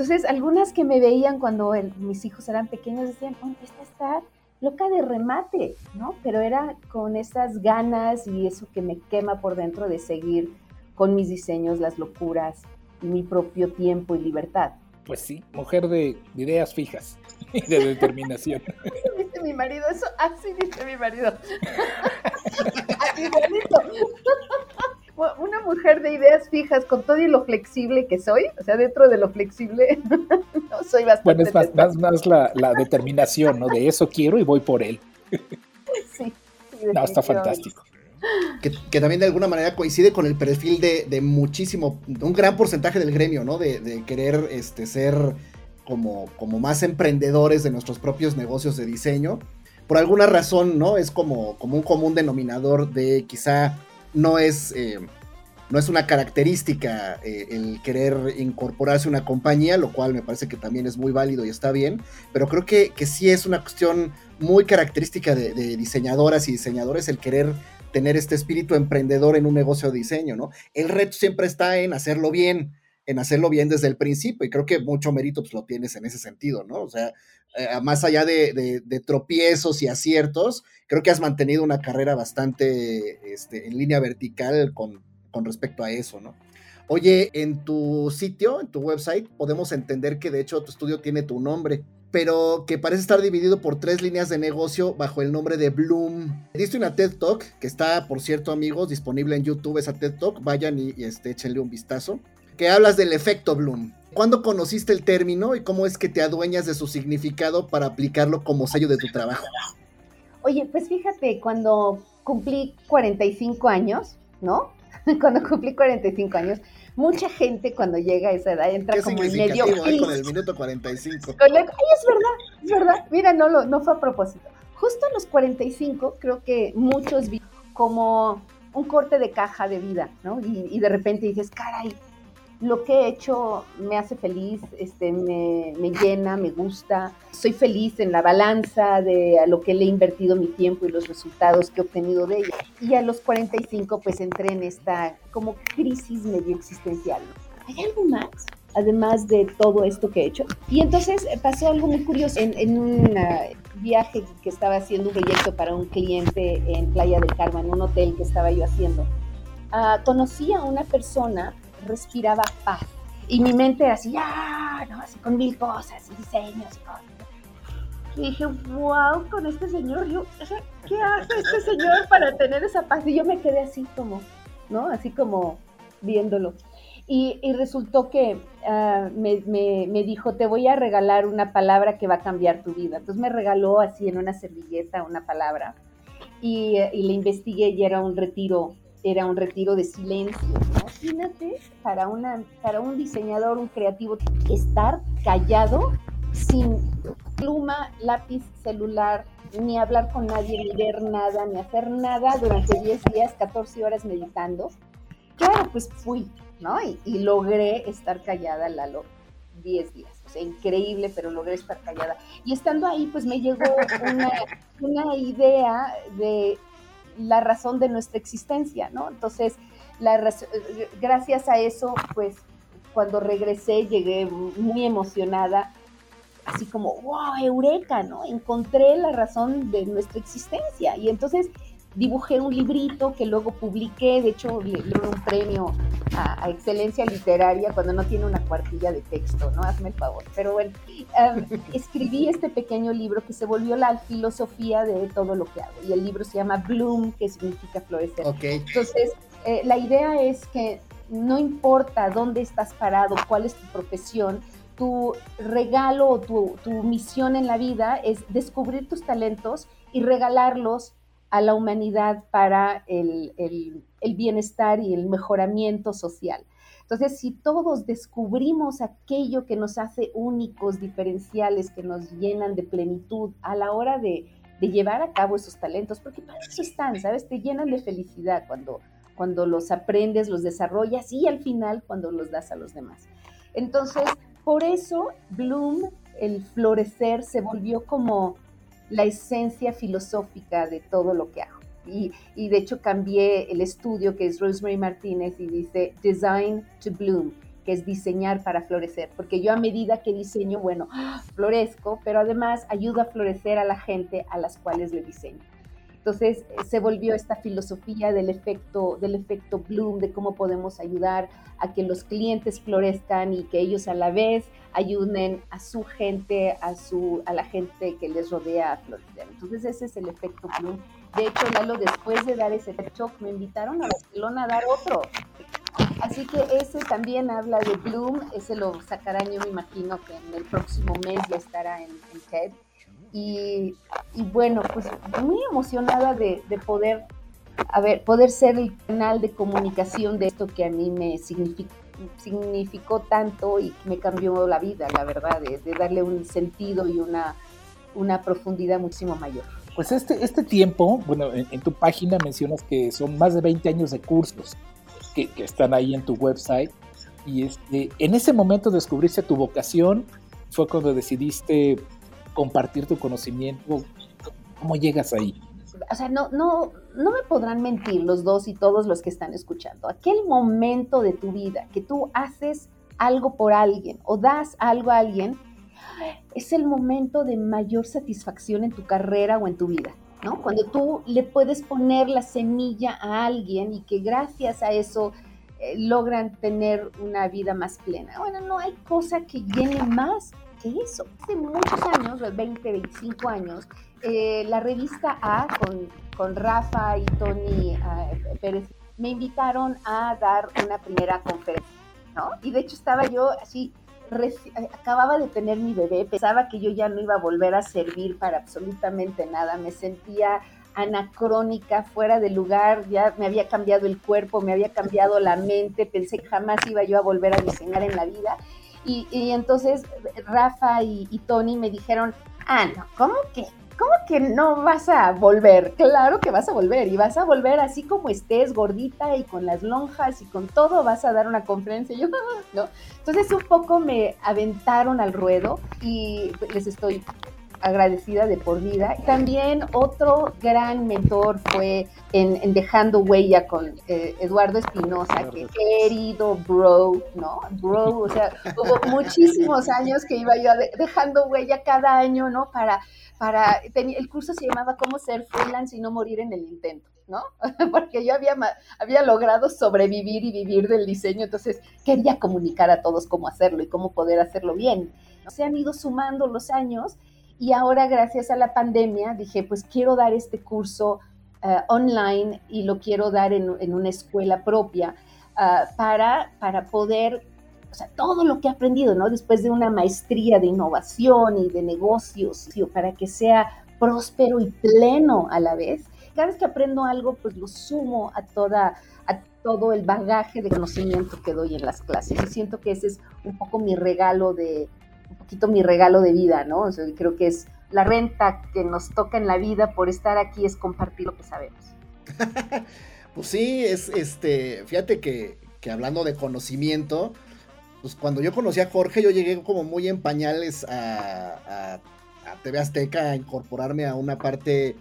Entonces, algunas que me veían cuando mis hijos eran pequeños decían, oh, esta está loca de remate, ¿no? Pero era con esas ganas y eso que me quema por dentro de seguir con mis diseños, las locuras y mi propio tiempo y libertad. Pues sí, mujer de ideas fijas *laughs* y de determinación. *laughs* ¿Viste mi marido? Eso así dice mi marido. *laughs* una mujer de ideas fijas con todo y lo flexible que soy, o sea, dentro de lo flexible, *laughs* no soy bastante. Bueno, es más, más, la, determinación, ¿no? De eso quiero y voy por él. *laughs* Sí. no, está fantástico. Que, también de alguna manera coincide con el perfil de, muchísimo, un gran porcentaje del gremio, ¿no? De, querer este, ser como, como más emprendedores de nuestros propios negocios de diseño. Por alguna razón, ¿no? Es como, como un común denominador de quizá no es, eh, no es una característica eh, el querer incorporarse a una compañía, lo cual me parece que también es muy válido y está bien, pero creo que, que sí es una cuestión muy característica de, diseñadoras y diseñadores el querer tener este espíritu emprendedor en un negocio de diseño, ¿no? El reto siempre está en hacerlo bien, en hacerlo bien desde el principio, y creo que mucho mérito pues, lo tienes en ese sentido, ¿no? O sea, eh, más allá de, tropiezos y aciertos, creo que has mantenido una carrera bastante este, en línea vertical con, respecto a eso, ¿no? Oye, en tu sitio, en tu website, podemos entender que de hecho tu estudio tiene tu nombre, pero que parece estar dividido por tres líneas de negocio bajo el nombre de Bloom. Diste una TED Talk, que está, por cierto, amigos, disponible en YouTube esa TED Talk, vayan y, y este, échenle un vistazo, que hablas del efecto Bloom. ¿Cuándo conociste el término y cómo es que te adueñas de su significado para aplicarlo como sello de tu trabajo? Oye, pues fíjate, cuando cumplí 45 años, ¿no? *laughs* cuando cumplí 45 años, mucha gente cuando llega a esa edad entra como en medio ¿eh? con el *laughs* minuto 45. Ay, es verdad, es verdad. Mira, no, lo, no fue a propósito. Justo a los 45 creo que muchos vi como un corte de caja de vida, ¿no? Y, y de repente dices, caray, lo que he hecho me hace feliz, este, me, llena, me gusta. Soy feliz en la balanza de a lo que le he invertido mi tiempo y los resultados que he obtenido de ella. Y a los 45 pues entré en esta como crisis medio existencial. ¿Hay algo más? Además de todo esto que he hecho. Y entonces eh, pasó algo muy curioso. En, un viaje que estaba haciendo un proyecto para un cliente en Playa del Carmen, en un hotel que estaba yo haciendo, uh, conocí a una persona respiraba paz. Y mi mente así, ah, no, así con mil cosas y diseños y cosas. Y dije, wow, con este señor, yo, ¿qué hace este señor para tener esa paz? Y yo me quedé así como, ¿no? Así como viéndolo. Y, resultó que uh, me, me, me, dijo, te voy a regalar una palabra que va a cambiar tu vida. Entonces me regaló así en una servilleta una palabra y le investigué y era un retiro era un retiro de silencio. Imagínate para, una, para un diseñador, un creativo, estar callado sin pluma, lápiz, celular, ni hablar con nadie, ni ver nada, ni hacer nada durante 10 días, 14 horas meditando. Claro, pues fui, ¿no? Y, logré estar callada, Lalo, 10 días. O sea, increíble, pero logré estar callada. Y estando ahí, pues me llegó una, una idea de la razón de nuestra existencia, ¿no? Entonces, gracias a eso, pues cuando regresé llegué muy emocionada, así como, wow, eureka, ¿no? Encontré la razón de nuestra existencia. Y entonces dibujé un librito que luego publiqué, de hecho le, le un premio a, excelencia literaria cuando no tiene una cuartilla de texto, ¿no? Hazme el favor. Pero bueno, em, *laughs* escribí este pequeño libro que se volvió la filosofía de todo lo que hago. Y el libro se llama Bloom, que significa florecer. Entonces, eh, la idea es que no importa dónde estás parado, cuál es tu profesión, tu regalo o tu, tu misión en la vida es descubrir tus talentos y regalarlos a la humanidad para el, bienestar y el mejoramiento social. Entonces, si todos descubrimos aquello que nos hace únicos, diferenciales, que nos llenan de plenitud a la hora de, llevar a cabo esos talentos, porque para eso están, ¿sabes? Te llenan de felicidad cuando, cuando los aprendes, los desarrollas y al final cuando los das a los demás. Entonces, por eso Bloom, el florecer, se volvió como la esencia filosófica de todo lo que hago. Y, de hecho cambié el estudio que es Rosemary Martínez y dice Design to Bloom, que es diseñar para florecer, porque yo a medida que diseño, bueno, *gasps* florezco, pero además ayudo a florecer a la gente a las cuales le diseño. Entonces eh, se volvió esta filosofía del efecto, del efecto Bloom, de cómo podemos ayudar a que los clientes florezcan y que ellos a la vez ayuden a su gente, a, su, a la gente que les rodea a florecer. Entonces ese es el efecto Bloom. De hecho, Lalo, después de dar ese talk, me invitaron a Barcelona a dar otro. Así que ese también habla de Bloom, ese lo sacarán, yo me imagino que en el próximo mes ya estará en, en TED. Y, bueno, pues muy emocionada de, poder, a ver, poder ser el canal de comunicación de esto que a mí me significó, tanto y me cambió la vida, la verdad, de, darle un sentido y una, una profundidad muchísimo mayor. Pues este, este tiempo, bueno, en, tu página mencionas que son más de 20 años de cursos que, que están ahí en tu website. Y este, en ese momento descubriste tu vocación, fue cuando decidiste compartir tu conocimiento. ¿Cómo llegas ahí? O sea, no, no, no me podrán mentir los dos y todos los que están escuchando. Aquel momento de tu vida que tú haces algo por alguien o das algo a alguien, es el momento de mayor satisfacción en tu carrera o en tu vida, ¿no? Cuando tú le puedes poner la semilla a alguien y que gracias a eso eh, logran tener una vida más plena. Bueno, no hay cosa que llene más que eso. Hace muchos años, 20, 25 años, eh, la revista A con, con Rafa y Tony eh, Pérez me invitaron a dar una primera conferencia, ¿no? Y de hecho estaba yo así, eh, acababa de tener mi bebé, pensaba que yo ya no iba a volver a servir para absolutamente nada, me sentía anacrónica, fuera de lugar, ya me había cambiado el cuerpo, me había cambiado la mente, pensé que jamás iba yo a volver a diseñar en la vida y, entonces Rafa y, Tony me dijeron, ah, no, ¿cómo que? ¿Cómo que no vas a volver? Claro que vas a volver y vas a volver así como estés, gordita y con las lonjas y con todo, vas a dar una conferencia. *laughs* yo, ¿no? Entonces un poco me aventaron al ruedo y les estoy agradecida de por vida. También otro gran mentor fue en, Dejando Huella con eh, Eduardo Espinosa, que querido bro, ¿no? Bro, o sea, hubo muchísimos años que iba yo dejando huella cada año, ¿no? Para, para, el curso se llamaba Cómo ser freelance y no morir en el intento. ¿no? *laughs* Porque yo había, había logrado sobrevivir y vivir del diseño, entonces quería comunicar a todos cómo hacerlo y cómo poder hacerlo bien. Se han ido sumando los años y ahora, gracias a la pandemia, dije, pues quiero dar este curso eh, online y lo quiero dar en, una escuela propia ah, para, para poder, o sea, todo lo que he aprendido, ¿no? Después de una maestría de innovación y de negocios, para que sea próspero y pleno a la vez. Cada vez que aprendo algo, pues lo sumo a toda a todo el bagaje de conocimiento que doy en las clases. Y siento que ese es un poco mi regalo de, un poquito mi regalo de vida, ¿no? Creo que es la renta que nos toca en la vida por estar aquí es compartir lo que sabemos. *laughs* pues sí, es este, fíjate que, que, hablando de conocimiento, pues cuando yo conocí a Jorge, yo llegué como muy en pañales a, a, TV Azteca a incorporarme a una parte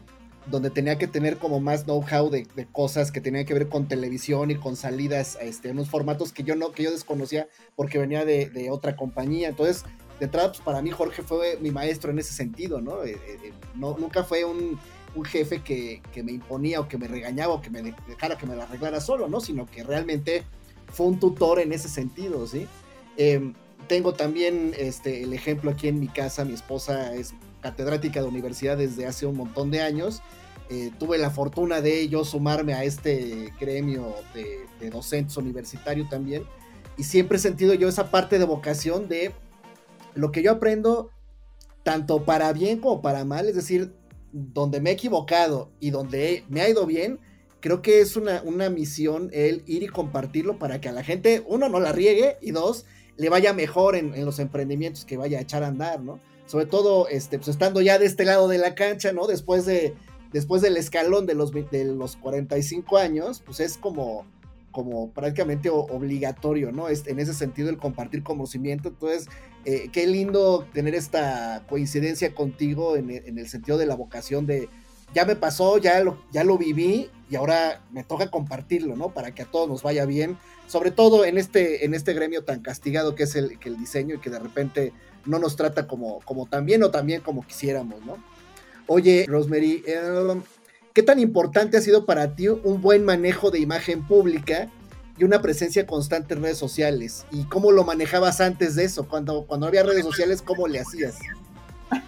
donde tenía que tener como más know-how de, cosas que tenían que ver con televisión y con salidas este, en unos formatos que yo no, que yo desconocía porque venía de otra compañía. Entonces, de entrada, pues para mí Jorge fue mi maestro en ese sentido, ¿no? Eh, eh, eh, no nunca fue un un jefe que, me imponía o que me regañaba o que me dejara que me la arreglara solo, ¿no? Sino que realmente fue un tutor en ese sentido, ¿sí? Em, tengo también este, el ejemplo aquí en mi casa, mi esposa es catedrática de universidad desde hace un montón de años. Eh, tuve la fortuna de yo sumarme a este gremio de, de docentes universitario también. Y siempre he sentido yo esa parte de vocación de lo que yo aprendo, tanto para bien como para mal, es decir, donde me he equivocado y donde me ha ido bien, creo que es una, una misión el ir y compartirlo para que a la gente, uno, no la riegue y dos, le vaya mejor en, los emprendimientos que vaya a echar a andar, ¿no? Sobre todo, este, pues estando ya de este lado de la cancha, ¿no? Después de, después del escalón de los, de los 45 años, pues es como, como prácticamente obligatorio, ¿no? En ese sentido el compartir conocimiento. Entonces, eh, qué lindo tener esta coincidencia contigo en, en, el sentido de la vocación de, ya me pasó, ya lo, ya lo viví y ahora me toca compartirlo, ¿no? Para que a todos nos vaya bien, sobre todo en este, en este gremio tan castigado que es el, que el diseño y que de repente no nos trata como, como tan bien o tan como quisiéramos, ¿no? Oye, Rosemary, em, ¿qué tan importante ha sido para ti un buen manejo de imagen pública y una presencia constante en redes sociales? ¿Y cómo lo manejabas antes de eso? Cuando, cuando había redes sociales, ¿cómo le hacías? *laughs*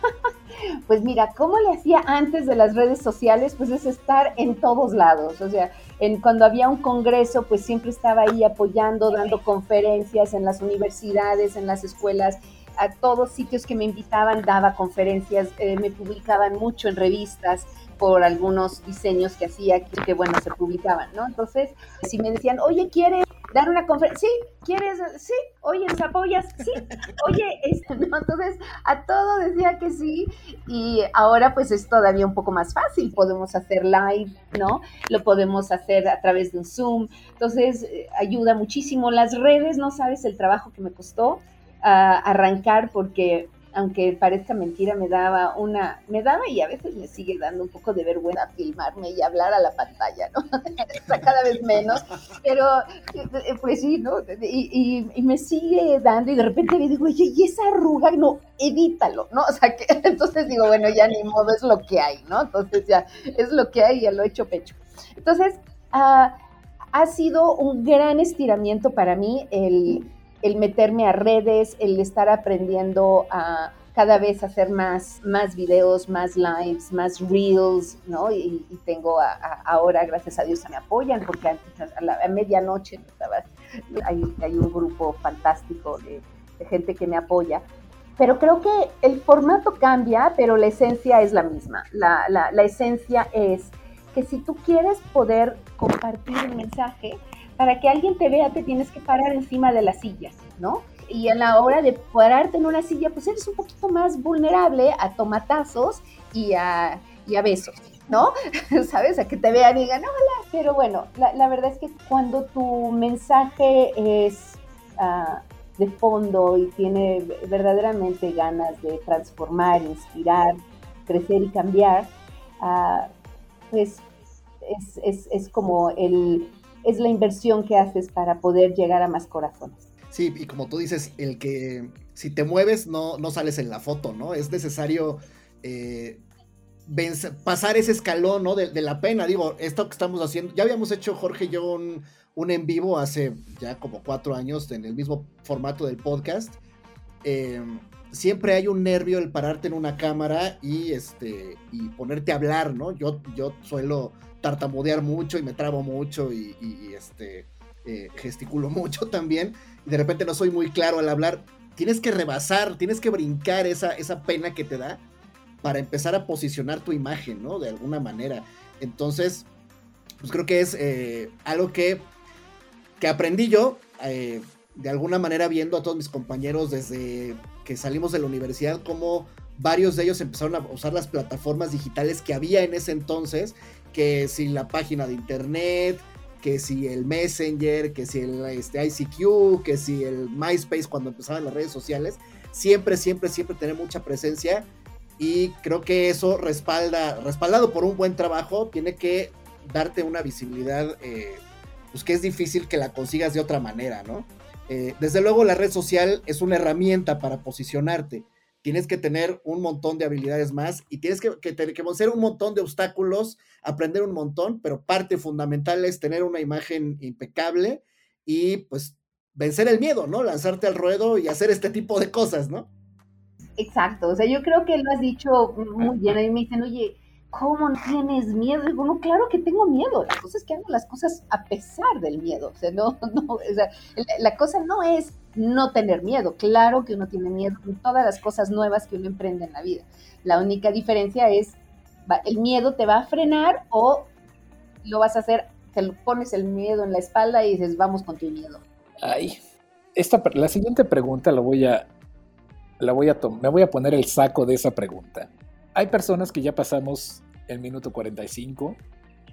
Pues mira, ¿cómo le hacía antes de las redes sociales? Pues es estar en todos lados. O sea, en, cuando había un congreso, pues siempre estaba ahí apoyando, dando conferencias en las universidades, en las escuelas, a todos sitios que me invitaban, daba conferencias, eh, me publicaban mucho en revistas por algunos diseños que hacía, que bueno, se publicaban, ¿no? Entonces, si me decían, oye, ¿quieres dar una conferencia, sí, ¿quieres? Sí, oye, ¿nos apoyas? Sí, oye. *laughs* Entonces, a todo decía que sí, y ahora pues es todavía un poco más fácil, podemos hacer live, ¿no? Lo podemos hacer a través de un Zoom, entonces ayuda muchísimo. Las redes, no sabes el trabajo que me costó ah, arrancar porque aunque parezca mentira, me daba una, me daba y a veces me sigue dando un poco de vergüenza filmarme y hablar a la pantalla, ¿no? *laughs* Cada vez menos, pero eh, pues sí, ¿no? Y, me sigue dando y de repente me digo, oye, y esa arruga, no, evítalo, ¿no? O sea, que *laughs* entonces digo, bueno, ya ni modo, es lo que hay, ¿no? Entonces ya es lo que hay, ya lo he hecho pecho. Entonces, uh, ha sido un gran estiramiento para mí el el meterme a redes, el estar aprendiendo a cada vez hacer más, más videos, más lives, más reels, ¿no? Y, tengo ahora, gracias a Dios, me apoyan, porque antes a, la, medianoche hay, hay, un grupo fantástico de, gente que me apoya. Pero creo que el formato cambia, pero la esencia es la misma. La, la, la esencia es que si tú quieres poder compartir un mensaje, para que alguien te vea te tienes que parar encima de la silla, ¿no? Y a la hora de pararte en una silla, pues eres un poquito más vulnerable a tomatazos y a, y a besos, ¿no? *laughs* ¿Sabes? A que te vean y digan, hola. Pero bueno, la, verdad es que cuando tu mensaje es uh, de fondo y tiene verdaderamente ganas de transformar, inspirar, crecer y cambiar, uh, pues es, es, es como el es la inversión que haces para poder llegar a más corazones. Sí, y como tú dices, el que si te mueves no, no sales en la foto, ¿no? Es necesario eh, pasar ese escalón, ¿no? De, la pena. Digo, esto que estamos haciendo, ya habíamos hecho Jorge y yo un, en vivo hace ya como cuatro años en el mismo formato del podcast. Em, siempre hay un nervio el pararte en una cámara y este y ponerte a hablar, ¿no? Yo, yo suelo tartamudear mucho y me trabo mucho y, este, eh, gesticulo *laughs* mucho también. Y de repente no soy muy claro al hablar. Tienes que rebasar, tienes que brincar esa, esa pena que te da para empezar a posicionar tu imagen, ¿no? De alguna manera. Entonces, pues creo que es eh, algo que, que aprendí yo, eh, de alguna manera viendo a todos mis compañeros desde que salimos de la universidad, como varios de ellos empezaron a usar las plataformas digitales que había en ese entonces que si la página de internet, que si el Messenger, que si el este, ICQ, que si el MySpace cuando empezaban las redes sociales, siempre, siempre, siempre tener mucha presencia y creo que eso respalda, respaldado por un buen trabajo, tiene que darte una visibilidad, eh, pues que es difícil que la consigas de otra manera, ¿no? Eh, desde luego la red social es una herramienta para posicionarte, tienes que tener un montón de habilidades más y tienes que, que, que vencer un montón de obstáculos, aprender un montón, pero parte fundamental es tener una imagen impecable y pues vencer el miedo, ¿no? Lanzarte al ruedo y hacer este tipo de cosas, ¿no? Exacto, o sea, yo creo que lo has dicho muy bien. A mí me dicen, oye, ¿cómo no tienes miedo? Digo, no, claro que tengo miedo. La cosa es que hago las cosas a pesar del miedo. O sea, no, *laughs* no, o sea, la cosa no es no tener miedo. Claro que uno tiene miedo en todas las cosas nuevas que uno emprende en la vida. La única diferencia es, el miedo te va a frenar o lo vas a hacer, te pones el miedo en la espalda y dices, vamos con tu miedo. Ay, esta, la siguiente pregunta la voy a, la voy a me voy a poner el saco de esa pregunta. Hay personas que ya pasamos el minuto 45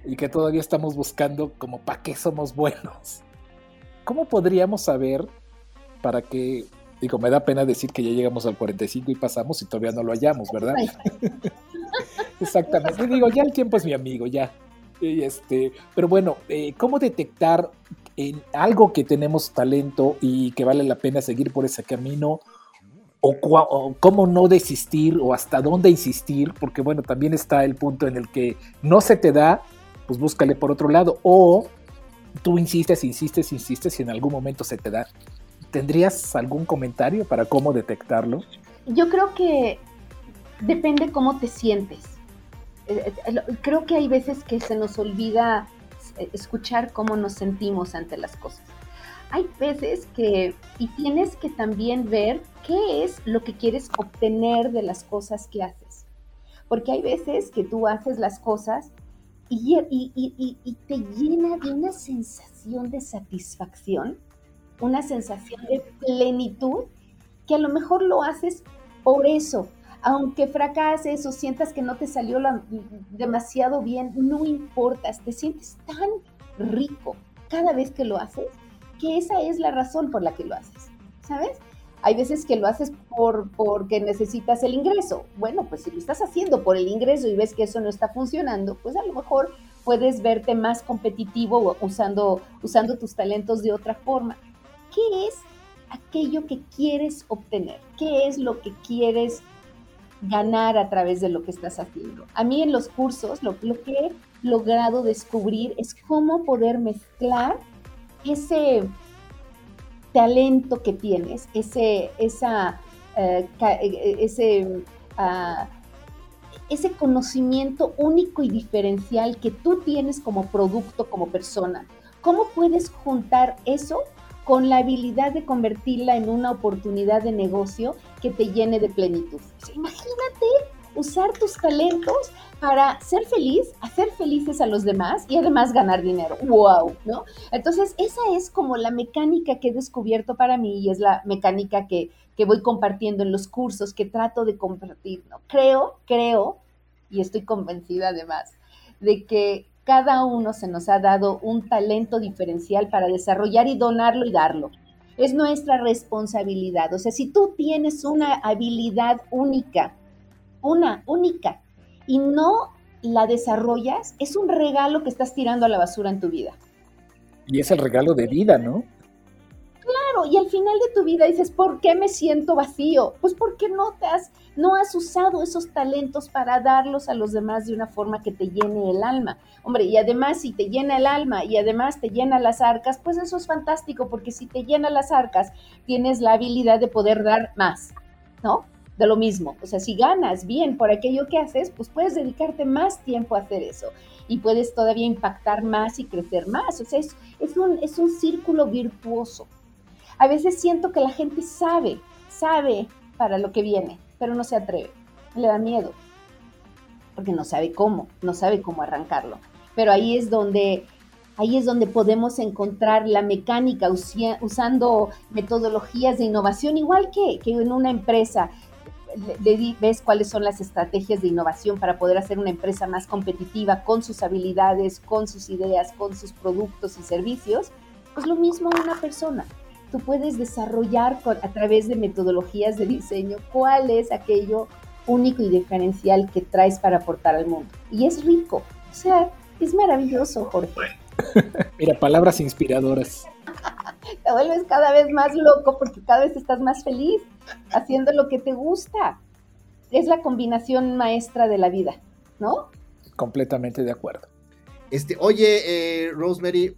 y que todavía estamos buscando como para qué somos buenos. *laughs* ¿Cómo podríamos saber para que, digo, me da pena decir que ya llegamos al 45 y pasamos y todavía no lo hallamos, ¿verdad? *laughs* Exactamente. Digo, ya el tiempo es mi amigo, ya. Y este, pero bueno, eh, ¿cómo detectar en algo que tenemos talento y que vale la pena seguir por ese camino? O, cómo no desistir o hasta dónde insistir, porque bueno, también está el punto en el que no se te da, pues búscale por otro lado, o tú insistes, insistes, insistes y en algún momento se te da. ¿Tendrías algún comentario para cómo detectarlo? Yo creo que depende cómo te sientes. Eh, eh, creo que hay veces que se nos olvida eh, escuchar cómo nos sentimos ante las cosas. Hay veces que, y tienes que también ver qué es lo que quieres obtener de las cosas que haces. Porque hay veces que tú haces las cosas y, y, te llena de una sensación de satisfacción una sensación de plenitud que a lo mejor lo haces por eso. Aunque fracases o sientas que no te salió demasiado bien, no importa, te sientes tan rico cada vez que lo haces que esa es la razón por la que lo haces, ¿sabes? Hay veces que lo haces por, porque necesitas el ingreso. Bueno, pues si lo estás haciendo por el ingreso y ves que eso no está funcionando, pues a lo mejor puedes verte más competitivo usando, usando tus talentos de otra forma. ¿qué es aquello que quieres obtener? ¿Qué es lo que quieres ganar a través de lo que estás haciendo? A mí en los cursos lo, que he logrado descubrir es cómo poder mezclar ese talento que tienes, ese, esa, eh, eh, ese, ah, ese conocimiento único y diferencial que tú tienes como producto, como persona. ¿Cómo puedes juntar eso con la habilidad de convertirla en una oportunidad de negocio que te llene de plenitud. Imagínate usar tus talentos para ser feliz, hacer felices a los demás y además ganar dinero. ¡Wow! ¿No? Entonces, esa es como la mecánica que he descubierto para mí y es la mecánica que, que voy compartiendo en los cursos, que trato de compartir. ¿no? Creo, creo, y estoy convencida además, de que cada uno se nos ha dado un talento diferencial para desarrollar y donarlo y darlo. Es nuestra responsabilidad. O sea, si tú tienes una habilidad única, una única, y no la desarrollas, es un regalo que estás tirando a la basura en tu vida. Y es el regalo de vida, ¿no? Claro, y al final de tu vida dices, ¿por qué me siento vacío? Pues porque no te has, no has usado esos talentos para darlos a los demás de una forma que te llene el alma. Hombre, y además si te llena el alma y además te llena las arcas, pues eso es fantástico, porque si te llena las arcas, tienes la habilidad de poder dar más, ¿no? De lo mismo. O sea, si ganas bien por aquello que haces, pues puedes dedicarte más tiempo a hacer eso y puedes todavía impactar más y crecer más. O sea, es, un, es un círculo virtuoso. A veces siento que la gente sabe, sabe para lo que viene, pero no se atreve, le da miedo, porque no sabe cómo, no sabe cómo arrancarlo. Pero ahí es donde, ahí es donde podemos encontrar la mecánica usando metodologías de innovación, igual que, que en una empresa. Ves cuáles son las estrategias de innovación para poder hacer una empresa más competitiva con sus habilidades, con sus ideas, con sus productos y servicios, pues lo mismo una persona tú puedes desarrollar a través de metodologías de diseño cuál es aquello único y diferencial que traes para aportar al mundo. Y es rico, o sea, es maravilloso, Jorge. Mira, palabras inspiradoras. *laughs* Te vuelves cada vez más loco porque cada vez estás más feliz. haciendo lo que te gusta. Es la combinación maestra de la vida, ¿no? Completamente de acuerdo. Este, oye, eh, Rosemary,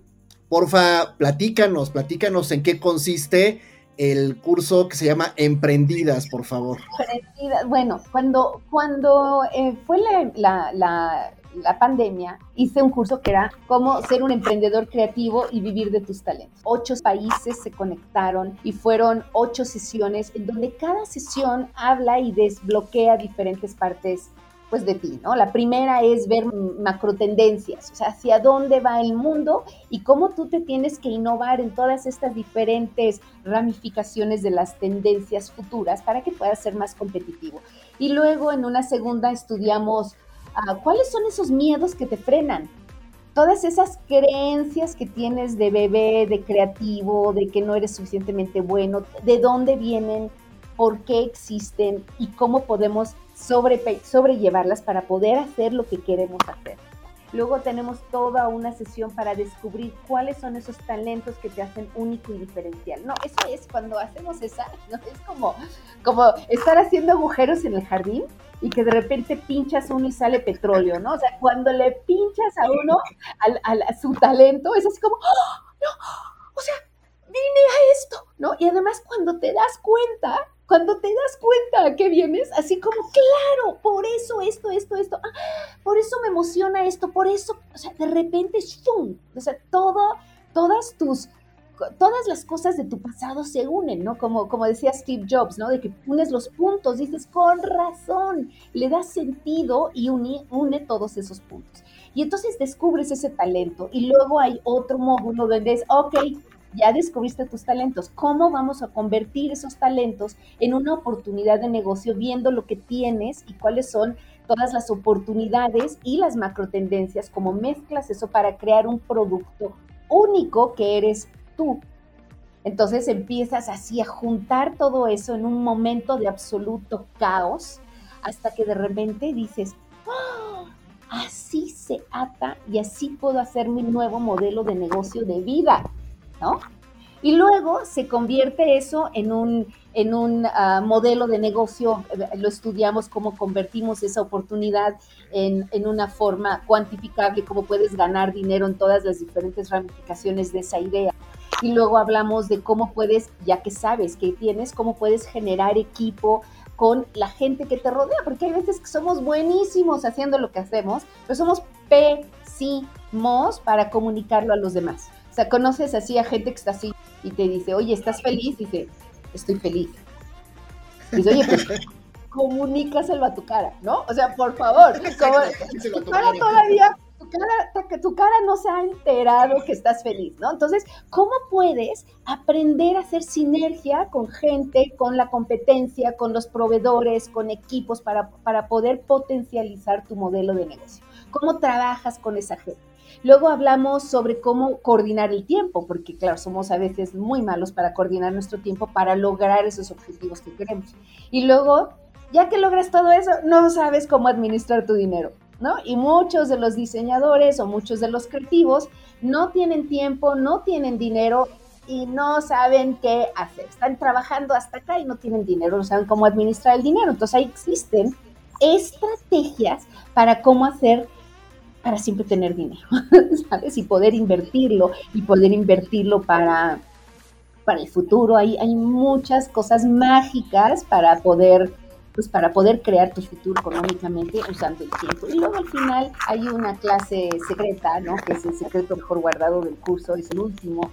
porfa, platícanos, platícanos en qué consiste el curso que se llama Emprendidas, por favor. Emprendidas, bueno, cuando, cuando eh, fue la, la, la, pandemia, hice un curso que era cómo ser un emprendedor creativo y vivir de tus talentos. Ocho países se conectaron y fueron ocho sesiones en donde cada sesión habla y desbloquea diferentes partes pues de ti, ¿no? La primera es ver macro tendencias, o sea, hacia dónde va el mundo y cómo tú te tienes que innovar en todas estas diferentes ramificaciones de las tendencias futuras para que puedas ser más competitivo. Y luego en una segunda estudiamos ah, cuáles son esos miedos que te frenan, todas esas creencias que tienes de bebé, de creativo, de que no eres suficientemente bueno, de dónde vienen, por qué existen y cómo podemos sobre, sobrellevarlas para poder hacer lo que queremos hacer. Luego tenemos toda una sesión para descubrir cuáles son esos talentos que te hacen único y diferencial. No, eso es cuando hacemos esa, *laughs* ¿no? es como, como estar haciendo agujeros en el jardín y que de repente pinchas uno y sale petróleo, ¿no? O sea, cuando le pinchas a uno a su talento, es así como, ¡Oh, no, o sea, vine a esto, ¿no? Y además cuando te das cuenta, cuando te das cuenta a qué vienes, así como, claro, por eso esto, esto, esto, ah, por eso me emociona esto, por eso, o sea, de repente, ¡shum! o sea, todo, todas tus, todas las cosas de tu pasado se unen, ¿no? Como, como decía Steve Jobs, ¿no? De que unes los puntos, dices, con razón, le das sentido y une, une todos esos puntos. Y entonces descubres ese talento y luego hay otro módulo donde es, ok, ya descubriste tus talentos. ¿Cómo vamos a convertir esos talentos en una oportunidad de negocio viendo lo que tienes y cuáles son todas las oportunidades y las macro tendencias? ¿Cómo mezclas eso para crear un producto único que eres tú? Entonces empiezas así a juntar todo eso en un momento de absoluto caos hasta que de repente dices, ¡Oh! así se ata y así puedo hacer mi nuevo modelo de negocio de vida. ¿No? Y luego se convierte eso en un, en un ah, modelo de negocio, lo estudiamos cómo convertimos esa oportunidad en, en, una forma cuantificable, cómo puedes ganar dinero en todas las diferentes ramificaciones de esa idea. Y luego hablamos de cómo puedes, ya que sabes que tienes, cómo puedes generar equipo con la gente que te rodea, porque hay veces que somos buenísimos haciendo lo que hacemos, pero somos pésimos para comunicarlo a los demás. Sea, conoces así a gente que está así y te dice, oye, ¿estás feliz? Y dice, estoy feliz. Y dice, oye, pues *laughs* comunícaselo a tu cara, ¿no? O sea, por favor, *laughs* tu cara todavía, tu cara, tu cara no se ha enterado que estás feliz, ¿no? Entonces, ¿cómo puedes aprender a hacer sinergia con gente, con la competencia, con los proveedores, con equipos para, para poder potencializar tu modelo de negocio? ¿Cómo trabajas con esa gente? Luego hablamos sobre cómo coordinar el tiempo, porque claro, somos a veces muy malos para coordinar nuestro tiempo para lograr esos objetivos que queremos. Y luego, ya que logras todo eso, no sabes cómo administrar tu dinero, ¿no? Y muchos de los diseñadores o muchos de los creativos no tienen tiempo, no tienen dinero y no saben qué hacer. Están trabajando hasta acá y no tienen dinero, no saben cómo administrar el dinero. Entonces ahí existen estrategias para cómo hacer para siempre tener dinero, *laughs* ¿sabes? Y poder invertirlo y poder invertirlo para, para el futuro. Hay, hay muchas cosas mágicas para poder, pues para poder crear tu futuro económicamente usando el tiempo. Y luego al final hay una clase secreta, ¿no? Que es el secreto mejor guardado del curso, es el último,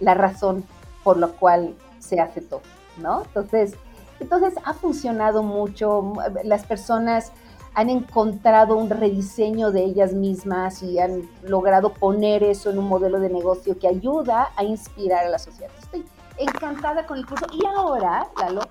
la razón por la cual se hace todo, ¿no? Entonces, entonces ha funcionado mucho, las personas han encontrado un rediseño de ellas mismas y han logrado poner eso en un modelo de negocio que ayuda a inspirar a la sociedad. Estoy encantada con el curso y ahora, Lalo,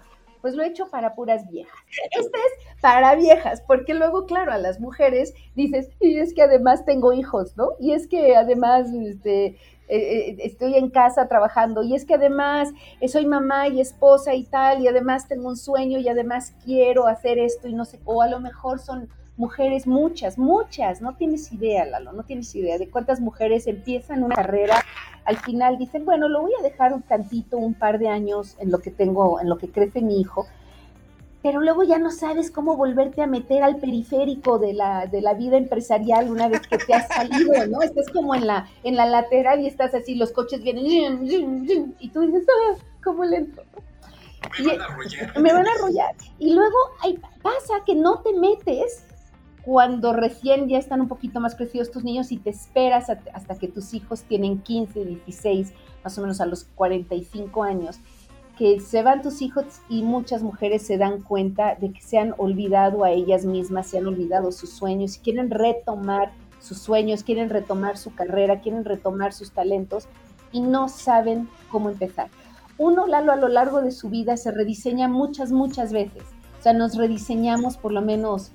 pues lo he hecho para puras viejas. Este es para viejas, porque luego, claro, a las mujeres dices, y es que además tengo hijos, ¿no? Y es que además este, eh, eh, estoy en casa trabajando. Y es que además eh, soy mamá y esposa y tal y además tengo un sueño y además quiero hacer esto y no sé, o a lo mejor son mujeres, muchas, muchas, no tienes idea, Lalo, no tienes idea de cuántas mujeres empiezan una carrera al final dicen, bueno, lo voy a dejar un tantito, un par de años en lo que tengo, en lo que crece mi hijo, pero luego ya no sabes cómo volverte a meter al periférico de la, de la vida empresarial una vez que te has salido, ¿no? Estás como en la, en la lateral y estás así, los coches vienen y tú dices, ah, ¿cómo lento? Me van a arrollar. *laughs* Me van a arrollar. Y luego hay, pasa que no te metes cuando recién ya están un poquito más crecidos tus niños y te esperas hasta que tus hijos tienen 15, 16, más o menos a los 45 años, que se van tus hijos y muchas mujeres se dan cuenta de que se han olvidado a ellas mismas, se han olvidado sus sueños y quieren retomar sus sueños, quieren retomar su carrera, quieren retomar sus talentos y no saben cómo empezar. Uno, Lalo, a lo largo de su vida se rediseña muchas, muchas veces. O sea, nos rediseñamos por lo menos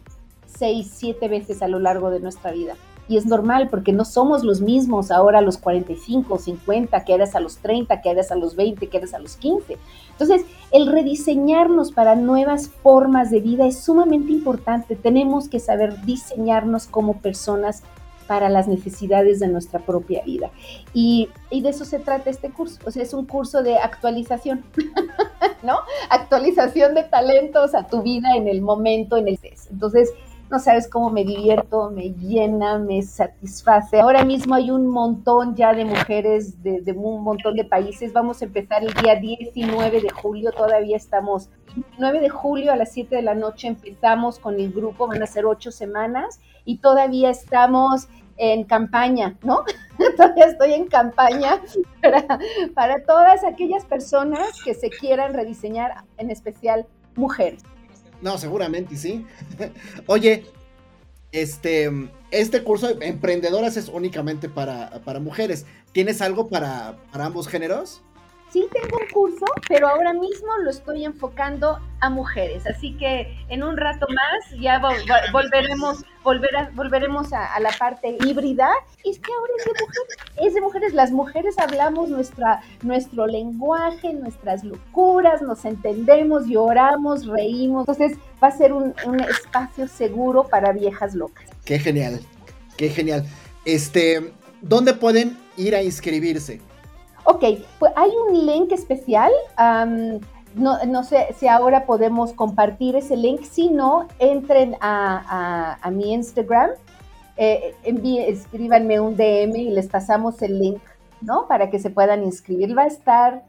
seis, siete veces a lo largo de nuestra vida. Y es normal porque no somos los mismos ahora a los 45, 50, que eres a los 30, que eres a los 20, que eres a los 15. Entonces, el rediseñarnos para nuevas formas de vida es sumamente importante. Tenemos que saber diseñarnos como personas para las necesidades de nuestra propia vida. Y, de eso se trata este curso. O sea, es un curso de actualización, *laughs* ¿no? Actualización de talentos a tu vida en el momento, en el... Entonces, no sabes cómo me divierto, me llena, me satisface. Ahora mismo hay un montón ya de mujeres de, un montón de países. Vamos a empezar el día 19 de julio, todavía estamos. 9 de julio a las 7 de la noche empezamos con el grupo, van a ser ocho semanas y todavía estamos en campaña, ¿no? *laughs* todavía estoy en campaña para, para todas aquellas personas que se quieran rediseñar, en especial mujeres. No, seguramente sí. *laughs* Oye, este, este curso de emprendedoras es únicamente para, para mujeres. ¿Tienes algo para, para ambos géneros? Sí tengo un curso, pero ahora mismo lo estoy enfocando a mujeres. Así que en un rato más ya volveremos, volveremos a, la parte híbrida. Es que ahora es de mujeres. Es de mujeres. Las mujeres hablamos nuestra, nuestro lenguaje, nuestras locuras, nos entendemos, lloramos, reímos. Entonces va a ser un, un espacio seguro para viejas locas. Qué genial, qué genial. Este, ¿dónde pueden ir a inscribirse? Ok, pues hay un link especial. no, sé si ahora podemos compartir ese link. Si no, entren a, mi Instagram, eh, escríbanme un DM y les pasamos el link, ¿no? Para que se puedan inscribir. Va a estar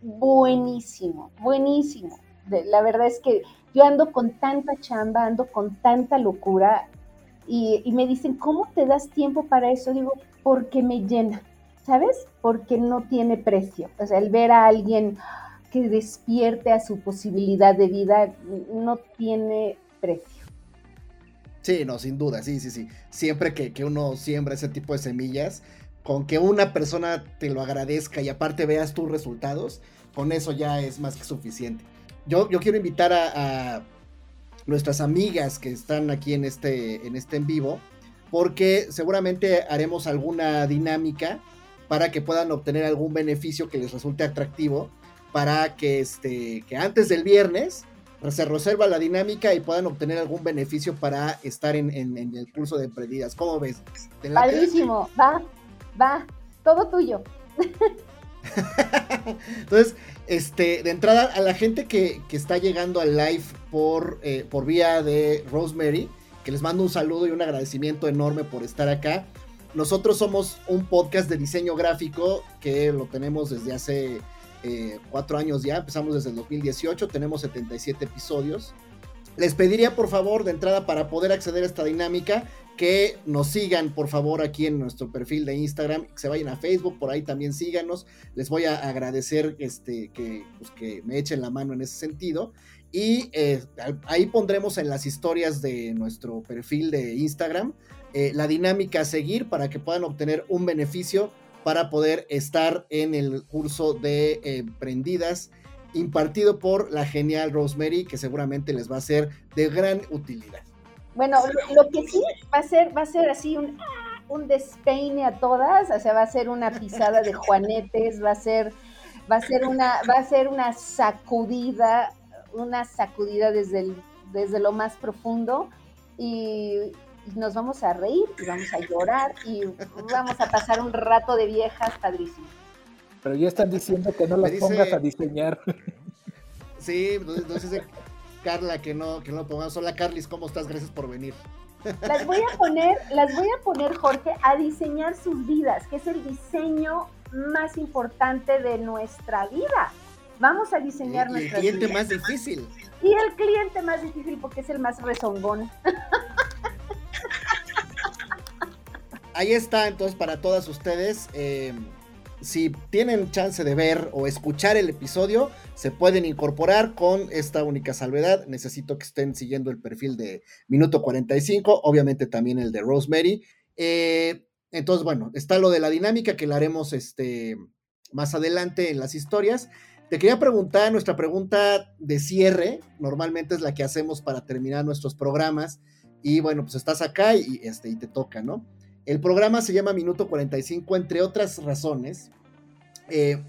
buenísimo, buenísimo. la verdad es que yo ando con tanta chamba, ando con tanta locura y, y me dicen, ¿cómo te das tiempo para eso? Digo, porque me llena ¿sabes? Porque no tiene precio. O sea, el ver a alguien que despierte a su posibilidad de vida no tiene precio. Sí, no, sin duda, sí, sí, sí. Siempre que, uno siembra ese tipo de semillas, con que una persona te lo agradezca y aparte veas tus resultados, con eso ya es más que suficiente. Yo, yo quiero invitar a, a nuestras amigas que están aquí en este, en este en vivo, porque seguramente haremos alguna dinámica para que puedan obtener algún beneficio que les resulte atractivo para que, este, que antes del viernes se reserva la dinámica y puedan obtener algún beneficio para estar en, el curso de emprendidas. ¿Cómo ves? Padrísimo, va, va, todo tuyo. Entonces, este, de entrada, a la gente que, está llegando al live por, eh, por vía de Rosemary, que les mando un saludo y un agradecimiento enorme por estar acá. Nosotros somos un podcast de diseño gráfico que lo tenemos desde hace eh, cuatro años ya, empezamos desde el 2018, tenemos 77 episodios. Les pediría por favor de entrada para poder acceder a esta dinámica que nos sigan por favor aquí en nuestro perfil de Instagram, que se vayan a Facebook, por ahí también síganos. Les voy a agradecer este, que, pues, que me echen la mano en ese sentido. Y eh, ahí pondremos en las historias de nuestro perfil de Instagram eh, la dinámica a seguir para que puedan obtener un beneficio para poder estar en el curso de emprendidas impartido por la genial Rosemary, que seguramente les va a ser de gran utilidad. Bueno, lo, que sí va a ser, va a ser así un, un despeine a todas, o sea, va a ser una pisada de juanetes, va a ser, va a ser una, va a ser una sacudida, una sacudida desde, desde lo más profundo. Y, nos vamos a reír y vamos a llorar y vamos a pasar un rato de viejas padrísimo. Pero ya están diciendo que no las pongas a diseñar. *laughs* Sí, nos dice Carla que no, que no lo pongamos. Hola Carlis, ¿cómo estás? Gracias por venir. Las voy a poner, las voy a poner, Jorge, a diseñar sus vidas, que es el diseño más importante de nuestra vida. Vamos a diseñar y, y el cliente más difícil. Y el cliente más difícil porque es el más rezongón. *laughs* Ahí está, entonces, para todas ustedes. Eh, si tienen chance de ver o escuchar el episodio, se pueden incorporar con esta única salvedad. Necesito que estén siguiendo el perfil de Minuto 45, obviamente también el de Rosemary. Eh, entonces, bueno, está lo de la dinámica que la haremos este, más adelante en las historias. Te quería preguntar, nuestra pregunta de cierre, normalmente es la que hacemos para terminar nuestros programas. Y bueno, pues estás acá y, este, y te toca, ¿no? El programa se llama Minuto 45, entre otras razones, eh,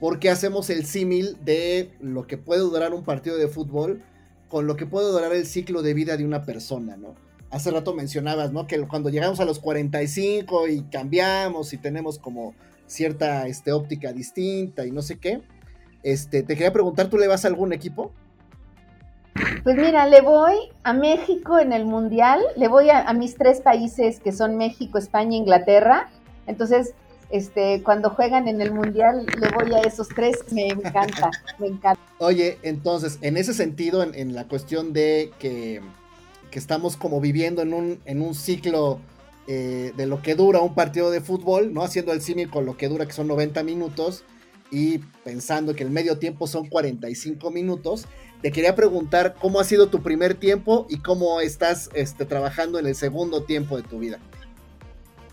porque hacemos el símil de lo que puede durar un partido de fútbol con lo que puede durar el ciclo de vida de una persona, ¿no? Hace rato mencionabas, ¿no? Que cuando llegamos a los 45 y cambiamos y tenemos como cierta este, óptica distinta y no sé qué, este, te quería preguntar, ¿tú le vas a algún equipo? Pues mira, le voy a México en el Mundial, le voy a, mis tres países que son México, España e Inglaterra. Entonces, este, cuando juegan en el Mundial, le voy a esos tres, me encanta, me encanta. *laughs* Oye, entonces, en ese sentido, en, la cuestión de que, estamos como viviendo en un, en un ciclo eh, de lo que dura un partido de fútbol, ¿no? Haciendo el símil con lo que dura, que son 90 minutos, y pensando que el medio tiempo son 45 minutos, te quería preguntar cómo ha sido tu primer tiempo y cómo estás este, trabajando en el segundo tiempo de tu vida.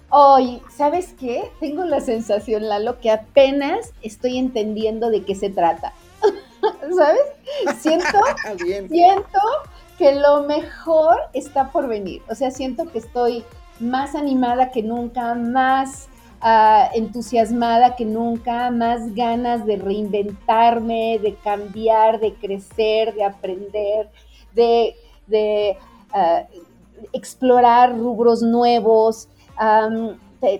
Hoy, ¿sabes qué? Tengo la sensación, Lalo, que apenas estoy entendiendo de qué se trata. *laughs* ¿Sabes? Siento, *laughs* siento que lo mejor está por venir. O sea, siento que estoy más animada que nunca, más entusiasmada que nunca, más ganas de reinventarme, de cambiar, de crecer, de aprender, de, ah, explorar rubros nuevos.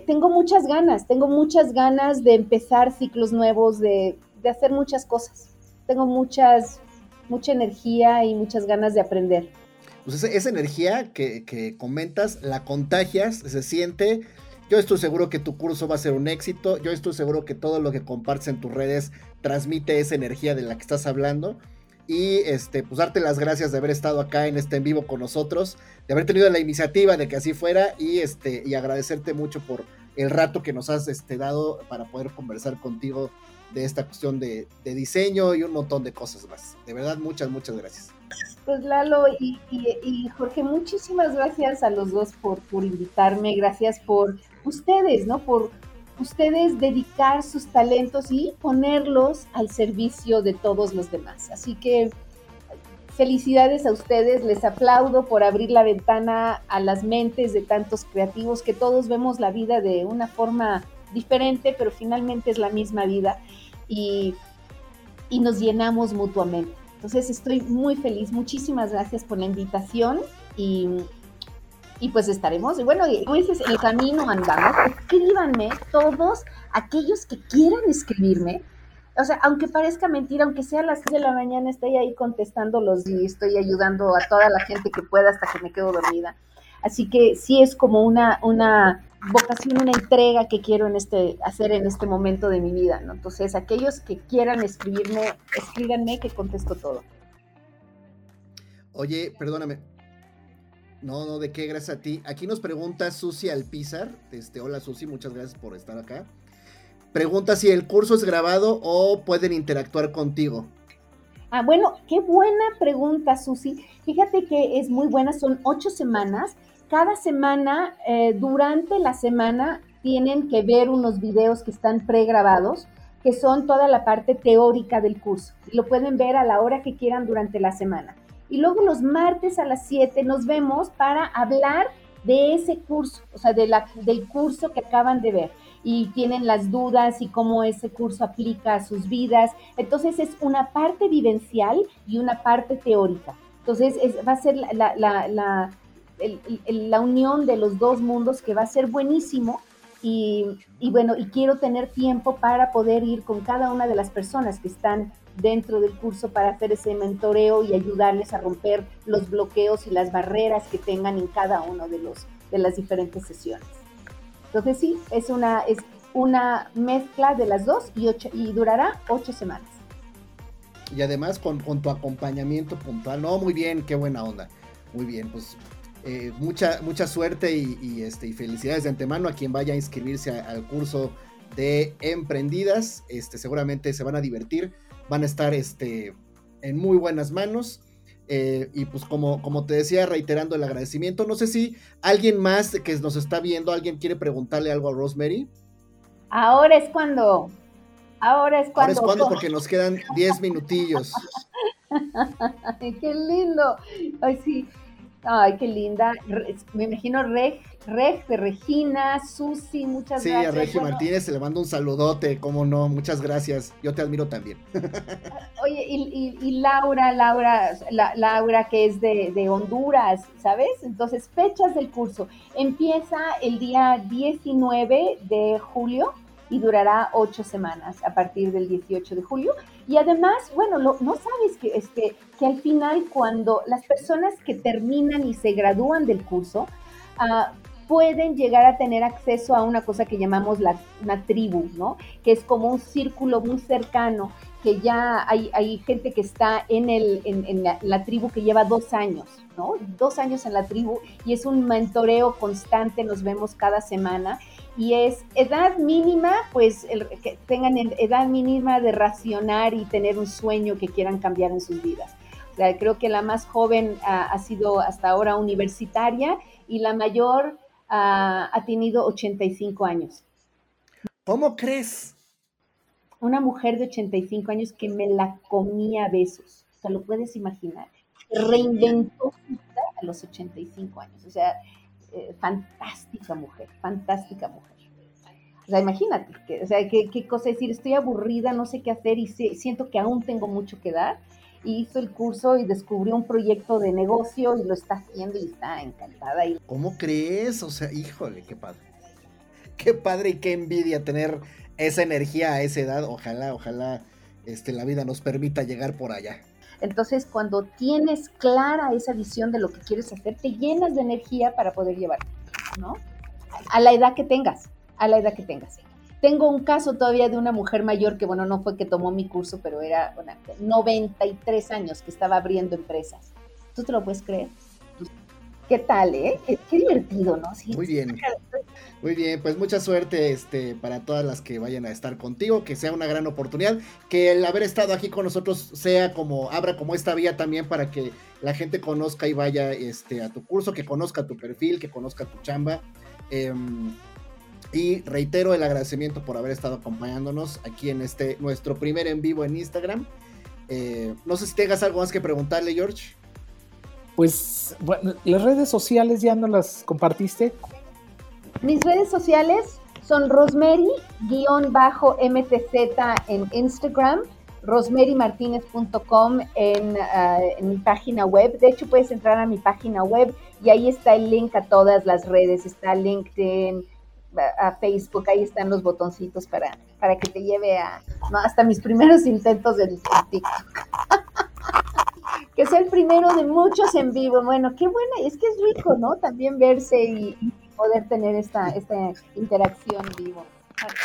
tengo muchas ganas, tengo muchas ganas de empezar ciclos nuevos, de, hacer muchas cosas. Tengo muchas, mucha energía y muchas ganas de aprender. Pues esa, energía que, comentas, la contagias, se siente, yo estoy seguro que tu curso va a ser un éxito. Yo estoy seguro que todo lo que compartes en tus redes transmite esa energía de la que estás hablando. Y este, pues darte las gracias de haber estado acá en este en vivo con nosotros, de haber tenido la iniciativa de que así fuera y este, y agradecerte mucho por el rato que nos has este, dado para poder conversar contigo de esta cuestión de, diseño y un montón de cosas más. De verdad, muchas, muchas gracias. Pues Lalo y, Jorge, muchísimas gracias a los dos por, por invitarme, gracias por ustedes, ¿no? Por ustedes dedicar sus talentos y ponerlos al servicio de todos los demás. Así que felicidades a ustedes, les aplaudo por abrir la ventana a las mentes de tantos creativos que todos vemos la vida de una forma diferente, pero finalmente es la misma vida y, y nos llenamos mutuamente. Entonces estoy muy feliz, muchísimas gracias por la invitación y y pues estaremos, bueno, como dices, el camino andamos, escríbanme todos aquellos que quieran escribirme, o sea, aunque parezca mentira, aunque sea a las 6 de la mañana, estoy ahí contestándolos y estoy ayudando a toda la gente que pueda hasta que me quedo dormida. Así que sí es como una, una vocación, una entrega que quiero en este, hacer en este momento de mi vida, ¿no? Entonces, aquellos que quieran escribirme, escríbanme que contesto todo. Oye, perdóname, no, no, de qué, gracias a ti. Aquí nos pregunta Susi Alpizar. Este, hola Susi, muchas gracias por estar acá. Pregunta si el curso es grabado o pueden interactuar contigo. Ah, bueno, qué buena pregunta, Susi. Fíjate que es muy buena, son ocho semanas. Cada semana, eh, durante la semana, tienen que ver unos videos que están pregrabados, que son toda la parte teórica del curso. Lo pueden ver a la hora que quieran durante la semana y luego los martes a las 7 nos vemos para hablar de ese curso, o sea, de la, del curso que acaban de ver y tienen las dudas y cómo ese curso aplica a sus vidas. Entonces es una parte vivencial y una parte teórica. Entonces va a ser la, la unión de los dos mundos que va a ser buenísimo Y, y, bueno, y quiero tener tiempo para poder ir con cada una de las personas que están dentro del curso para hacer ese mentoreo y ayudarles a romper los bloqueos y las barreras que tengan en cada uno de los de las diferentes sesiones. Entonces sí, es una es una mezcla de las dos y, ocho, y durará ocho semanas. Y además con, con tu acompañamiento puntual. No, muy bien, qué buena onda. Muy bien, pues eh, mucha, mucha suerte y, este, y felicidades de antemano a quien vaya a inscribirse al curso de emprendidas. Este, seguramente se van a divertir, van a estar este, en muy buenas manos. Eh, y pues como, como te decía, reiterando el agradecimiento, no sé si alguien más que nos está viendo, alguien quiere preguntarle algo a Rosemary. Ahora es cuando. Ahora es cuando. Ahora es cuando porque nos quedan 10 minutillos. *laughs* qué lindo. Ay, sí. Ay, qué linda. Me imagino Reg, Reg de Regina, Susi, muchas gracias. Sí, a Regi Martínez se le mando un saludote, cómo no, muchas gracias. Yo te admiro también. *laughs* Oye, y, Laura, Laura, Laura que es de, de, Honduras, ¿sabes? Entonces, fechas del curso. Empieza el día 19 de julio y durará ocho semanas a partir del 18 de julio. Y además, bueno, no sabes que, este, que al final cuando las personas que terminan y se gradúan del curso, uh, pueden llegar a tener acceso a una cosa que llamamos la, una tribu, ¿no? Que es como un círculo muy cercano, que ya hay, hay gente que está en, el, en, la, tribu que lleva dos años, ¿no? Dos años en la tribu y es un mentoreo constante, nos vemos cada semana y es edad mínima, pues el, que tengan edad mínima de racionar y tener un sueño que quieran cambiar en sus vidas. O sea, creo que la más joven ha sido hasta ahora universitaria y la mayor ha tenido 85 años. ¿Cómo crees? Una mujer de 85 años que me la comía a besos. O sea, lo puedes imaginar. Reinventó a los 85 años. O sea, eh, fantástica mujer, fantástica mujer. O sea, imagínate, o sea, ¿qué, cosa decir, estoy aburrida, no sé qué hacer y siento que aún tengo mucho que dar hizo el curso y descubrió un proyecto de negocio y lo está haciendo y está encantada. ¿Cómo crees? O sea, híjole, qué padre. Qué padre y qué envidia tener esa energía a esa edad. Ojalá, ojalá este, la vida nos permita llegar por allá. Entonces, cuando tienes clara esa visión de lo que quieres hacer, te llenas de energía para poder llevar, ¿no? A la edad que tengas, a la edad que tengas. Tengo un caso todavía de una mujer mayor que, bueno, no fue que tomó mi curso, pero era bueno, 93 años que estaba abriendo empresas. ¿Tú te lo puedes creer? ¿Qué tal, eh? Qué, divertido, ¿no? Muy bien. Muy bien, pues mucha suerte este, para todas las que vayan a estar contigo, que sea una gran oportunidad, que el haber estado aquí con nosotros sea como, abra como esta vía también para que la gente conozca y vaya este, a tu curso, que conozca tu perfil, que conozca tu chamba. Eh, y reitero el agradecimiento por haber estado acompañándonos aquí en este nuestro primer en vivo en Instagram. Eh, no sé si tengas algo más que preguntarle, George. Pues las redes sociales ya no las compartiste. Mis redes sociales son Rosemary-MTZ en Instagram, rosemarymartinez.com en, uh, en mi página web. De hecho, puedes entrar a mi página web y ahí está el link a todas las redes. Está LinkedIn, a Facebook, ahí están los botoncitos para, para que te lleve a hasta mis primeros intentos de TikTok. *laughs* que sea el primero de muchos en vivo. Bueno, qué buena, es que es rico, ¿no? También verse y, poder tener esta, esta interacción vivo.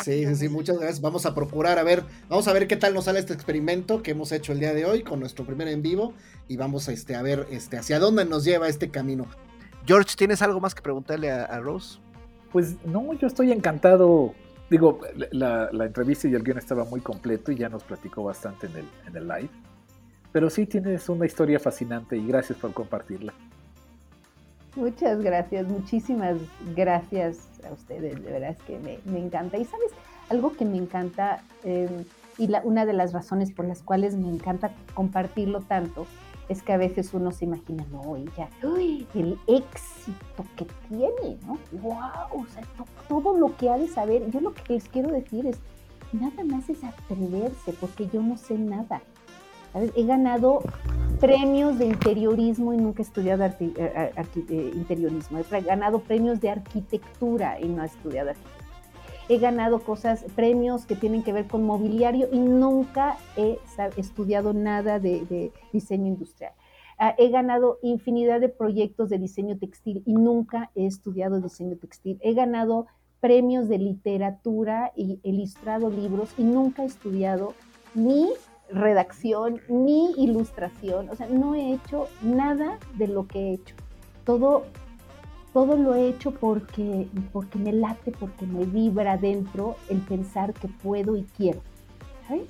Sí, sí, sí, muchas gracias. Vamos a procurar, a ver, vamos a ver qué tal nos sale este experimento que hemos hecho el día de hoy con nuestro primer en vivo y vamos a, este, a ver este, hacia dónde nos lleva este camino. George, ¿tienes algo más que preguntarle a Rose? Pues no, yo estoy encantado. Digo, la, entrevista y el guion estaba muy completo y ya nos platicó bastante en el, en el live. Pero sí tienes una historia fascinante y gracias por compartirla. Muchas gracias, muchísimas gracias a ustedes, de verdad es que me, encanta. Y sabes, algo que me encanta em, y la, una de las razones por las cuales me encanta compartirlo tanto es que a veces uno se imagina, no, ella, uy, el éxito que tiene, ¿no? ¡Wow! O sea, todo lo que ha de saber. Yo lo que les quiero decir es, nada más es atreverse, porque yo no sé nada. He ganado premios de interiorismo y nunca he estudiado eh, eh, eh, interiorismo. He ganado premios de arquitectura y no he estudiado arquitectura. he ganado cosas, premios que tienen que ver con mobiliario y nunca he estudiado nada de, diseño industrial. Ah, he ganado infinidad de proyectos de diseño textil y nunca he estudiado diseño textil. He ganado premios de literatura y ilustrado libros y nunca he estudiado ni redacción ni ilustración. O sea, no he hecho nada de lo que he hecho. Todo todo lo he hecho porque, porque me late, porque me vibra dentro el pensar que puedo y quiero. ¿sabes?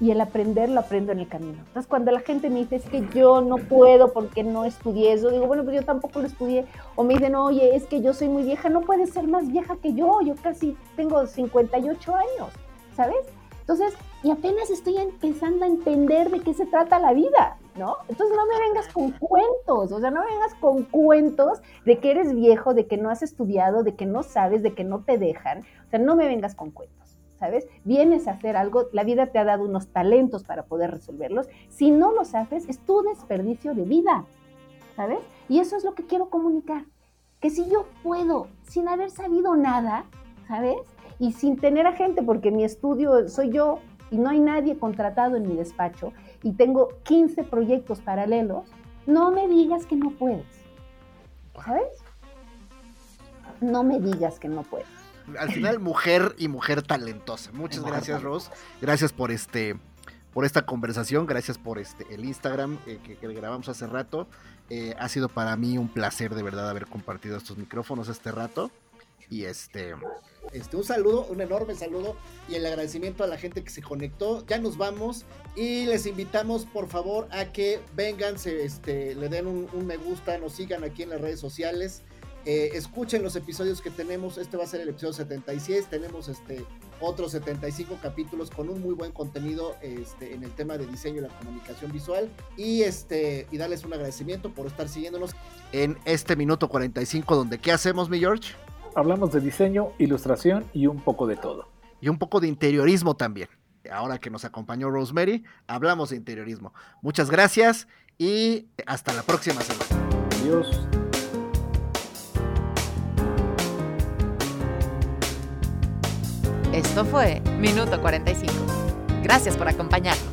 Y el aprender lo aprendo en el camino. Entonces, cuando la gente me dice, es que yo no puedo porque no estudié eso, digo, bueno, pues yo tampoco lo estudié. O me dicen, oye, es que yo soy muy vieja, no puedes ser más vieja que yo, yo casi tengo 58 años, ¿sabes? Entonces, y apenas estoy empezando a entender de qué se trata la vida. ¿no? Entonces no me vengas con cuentos, o sea, no me vengas con cuentos de que eres viejo, de que no has estudiado, de que no sabes, de que no te dejan, o sea, no me vengas con cuentos, ¿sabes? Vienes a hacer algo, la vida te ha dado unos talentos para poder resolverlos, si no los haces, es tu desperdicio de vida, ¿sabes? Y eso es lo que quiero comunicar, que si yo puedo, sin haber sabido nada, ¿sabes? Y sin tener a gente, porque mi estudio soy yo, y no hay nadie contratado en mi despacho y tengo 15 proyectos paralelos, no me digas que no puedes. ¿Sabes? No me digas que no puedes. Al final, mujer y mujer talentosa. Muchas gracias, Ros. Gracias por este por esta conversación, gracias por este el Instagram eh, que, grabamos hace rato. Eh, ha sido para mí un placer de verdad haber compartido estos micrófonos este rato. Y este, este, un saludo, un enorme saludo y el agradecimiento a la gente que se conectó. Ya nos vamos y les invitamos por favor a que vengan, se, este, le den un, me gusta, nos sigan aquí en las redes sociales. Eh, escuchen los episodios que tenemos. Este va a ser el episodio 76. Tenemos este otros 75 capítulos con un muy buen contenido este, en el tema de diseño y la comunicación visual. Y este y darles un agradecimiento por estar siguiéndonos en este minuto 45 donde ¿qué hacemos, mi George? Hablamos de diseño, ilustración y un poco de todo. Y un poco de interiorismo también. Ahora que nos acompañó Rosemary, hablamos de interiorismo. Muchas gracias y hasta la próxima semana. Adiós. Esto fue Minuto 45. Gracias por acompañarnos.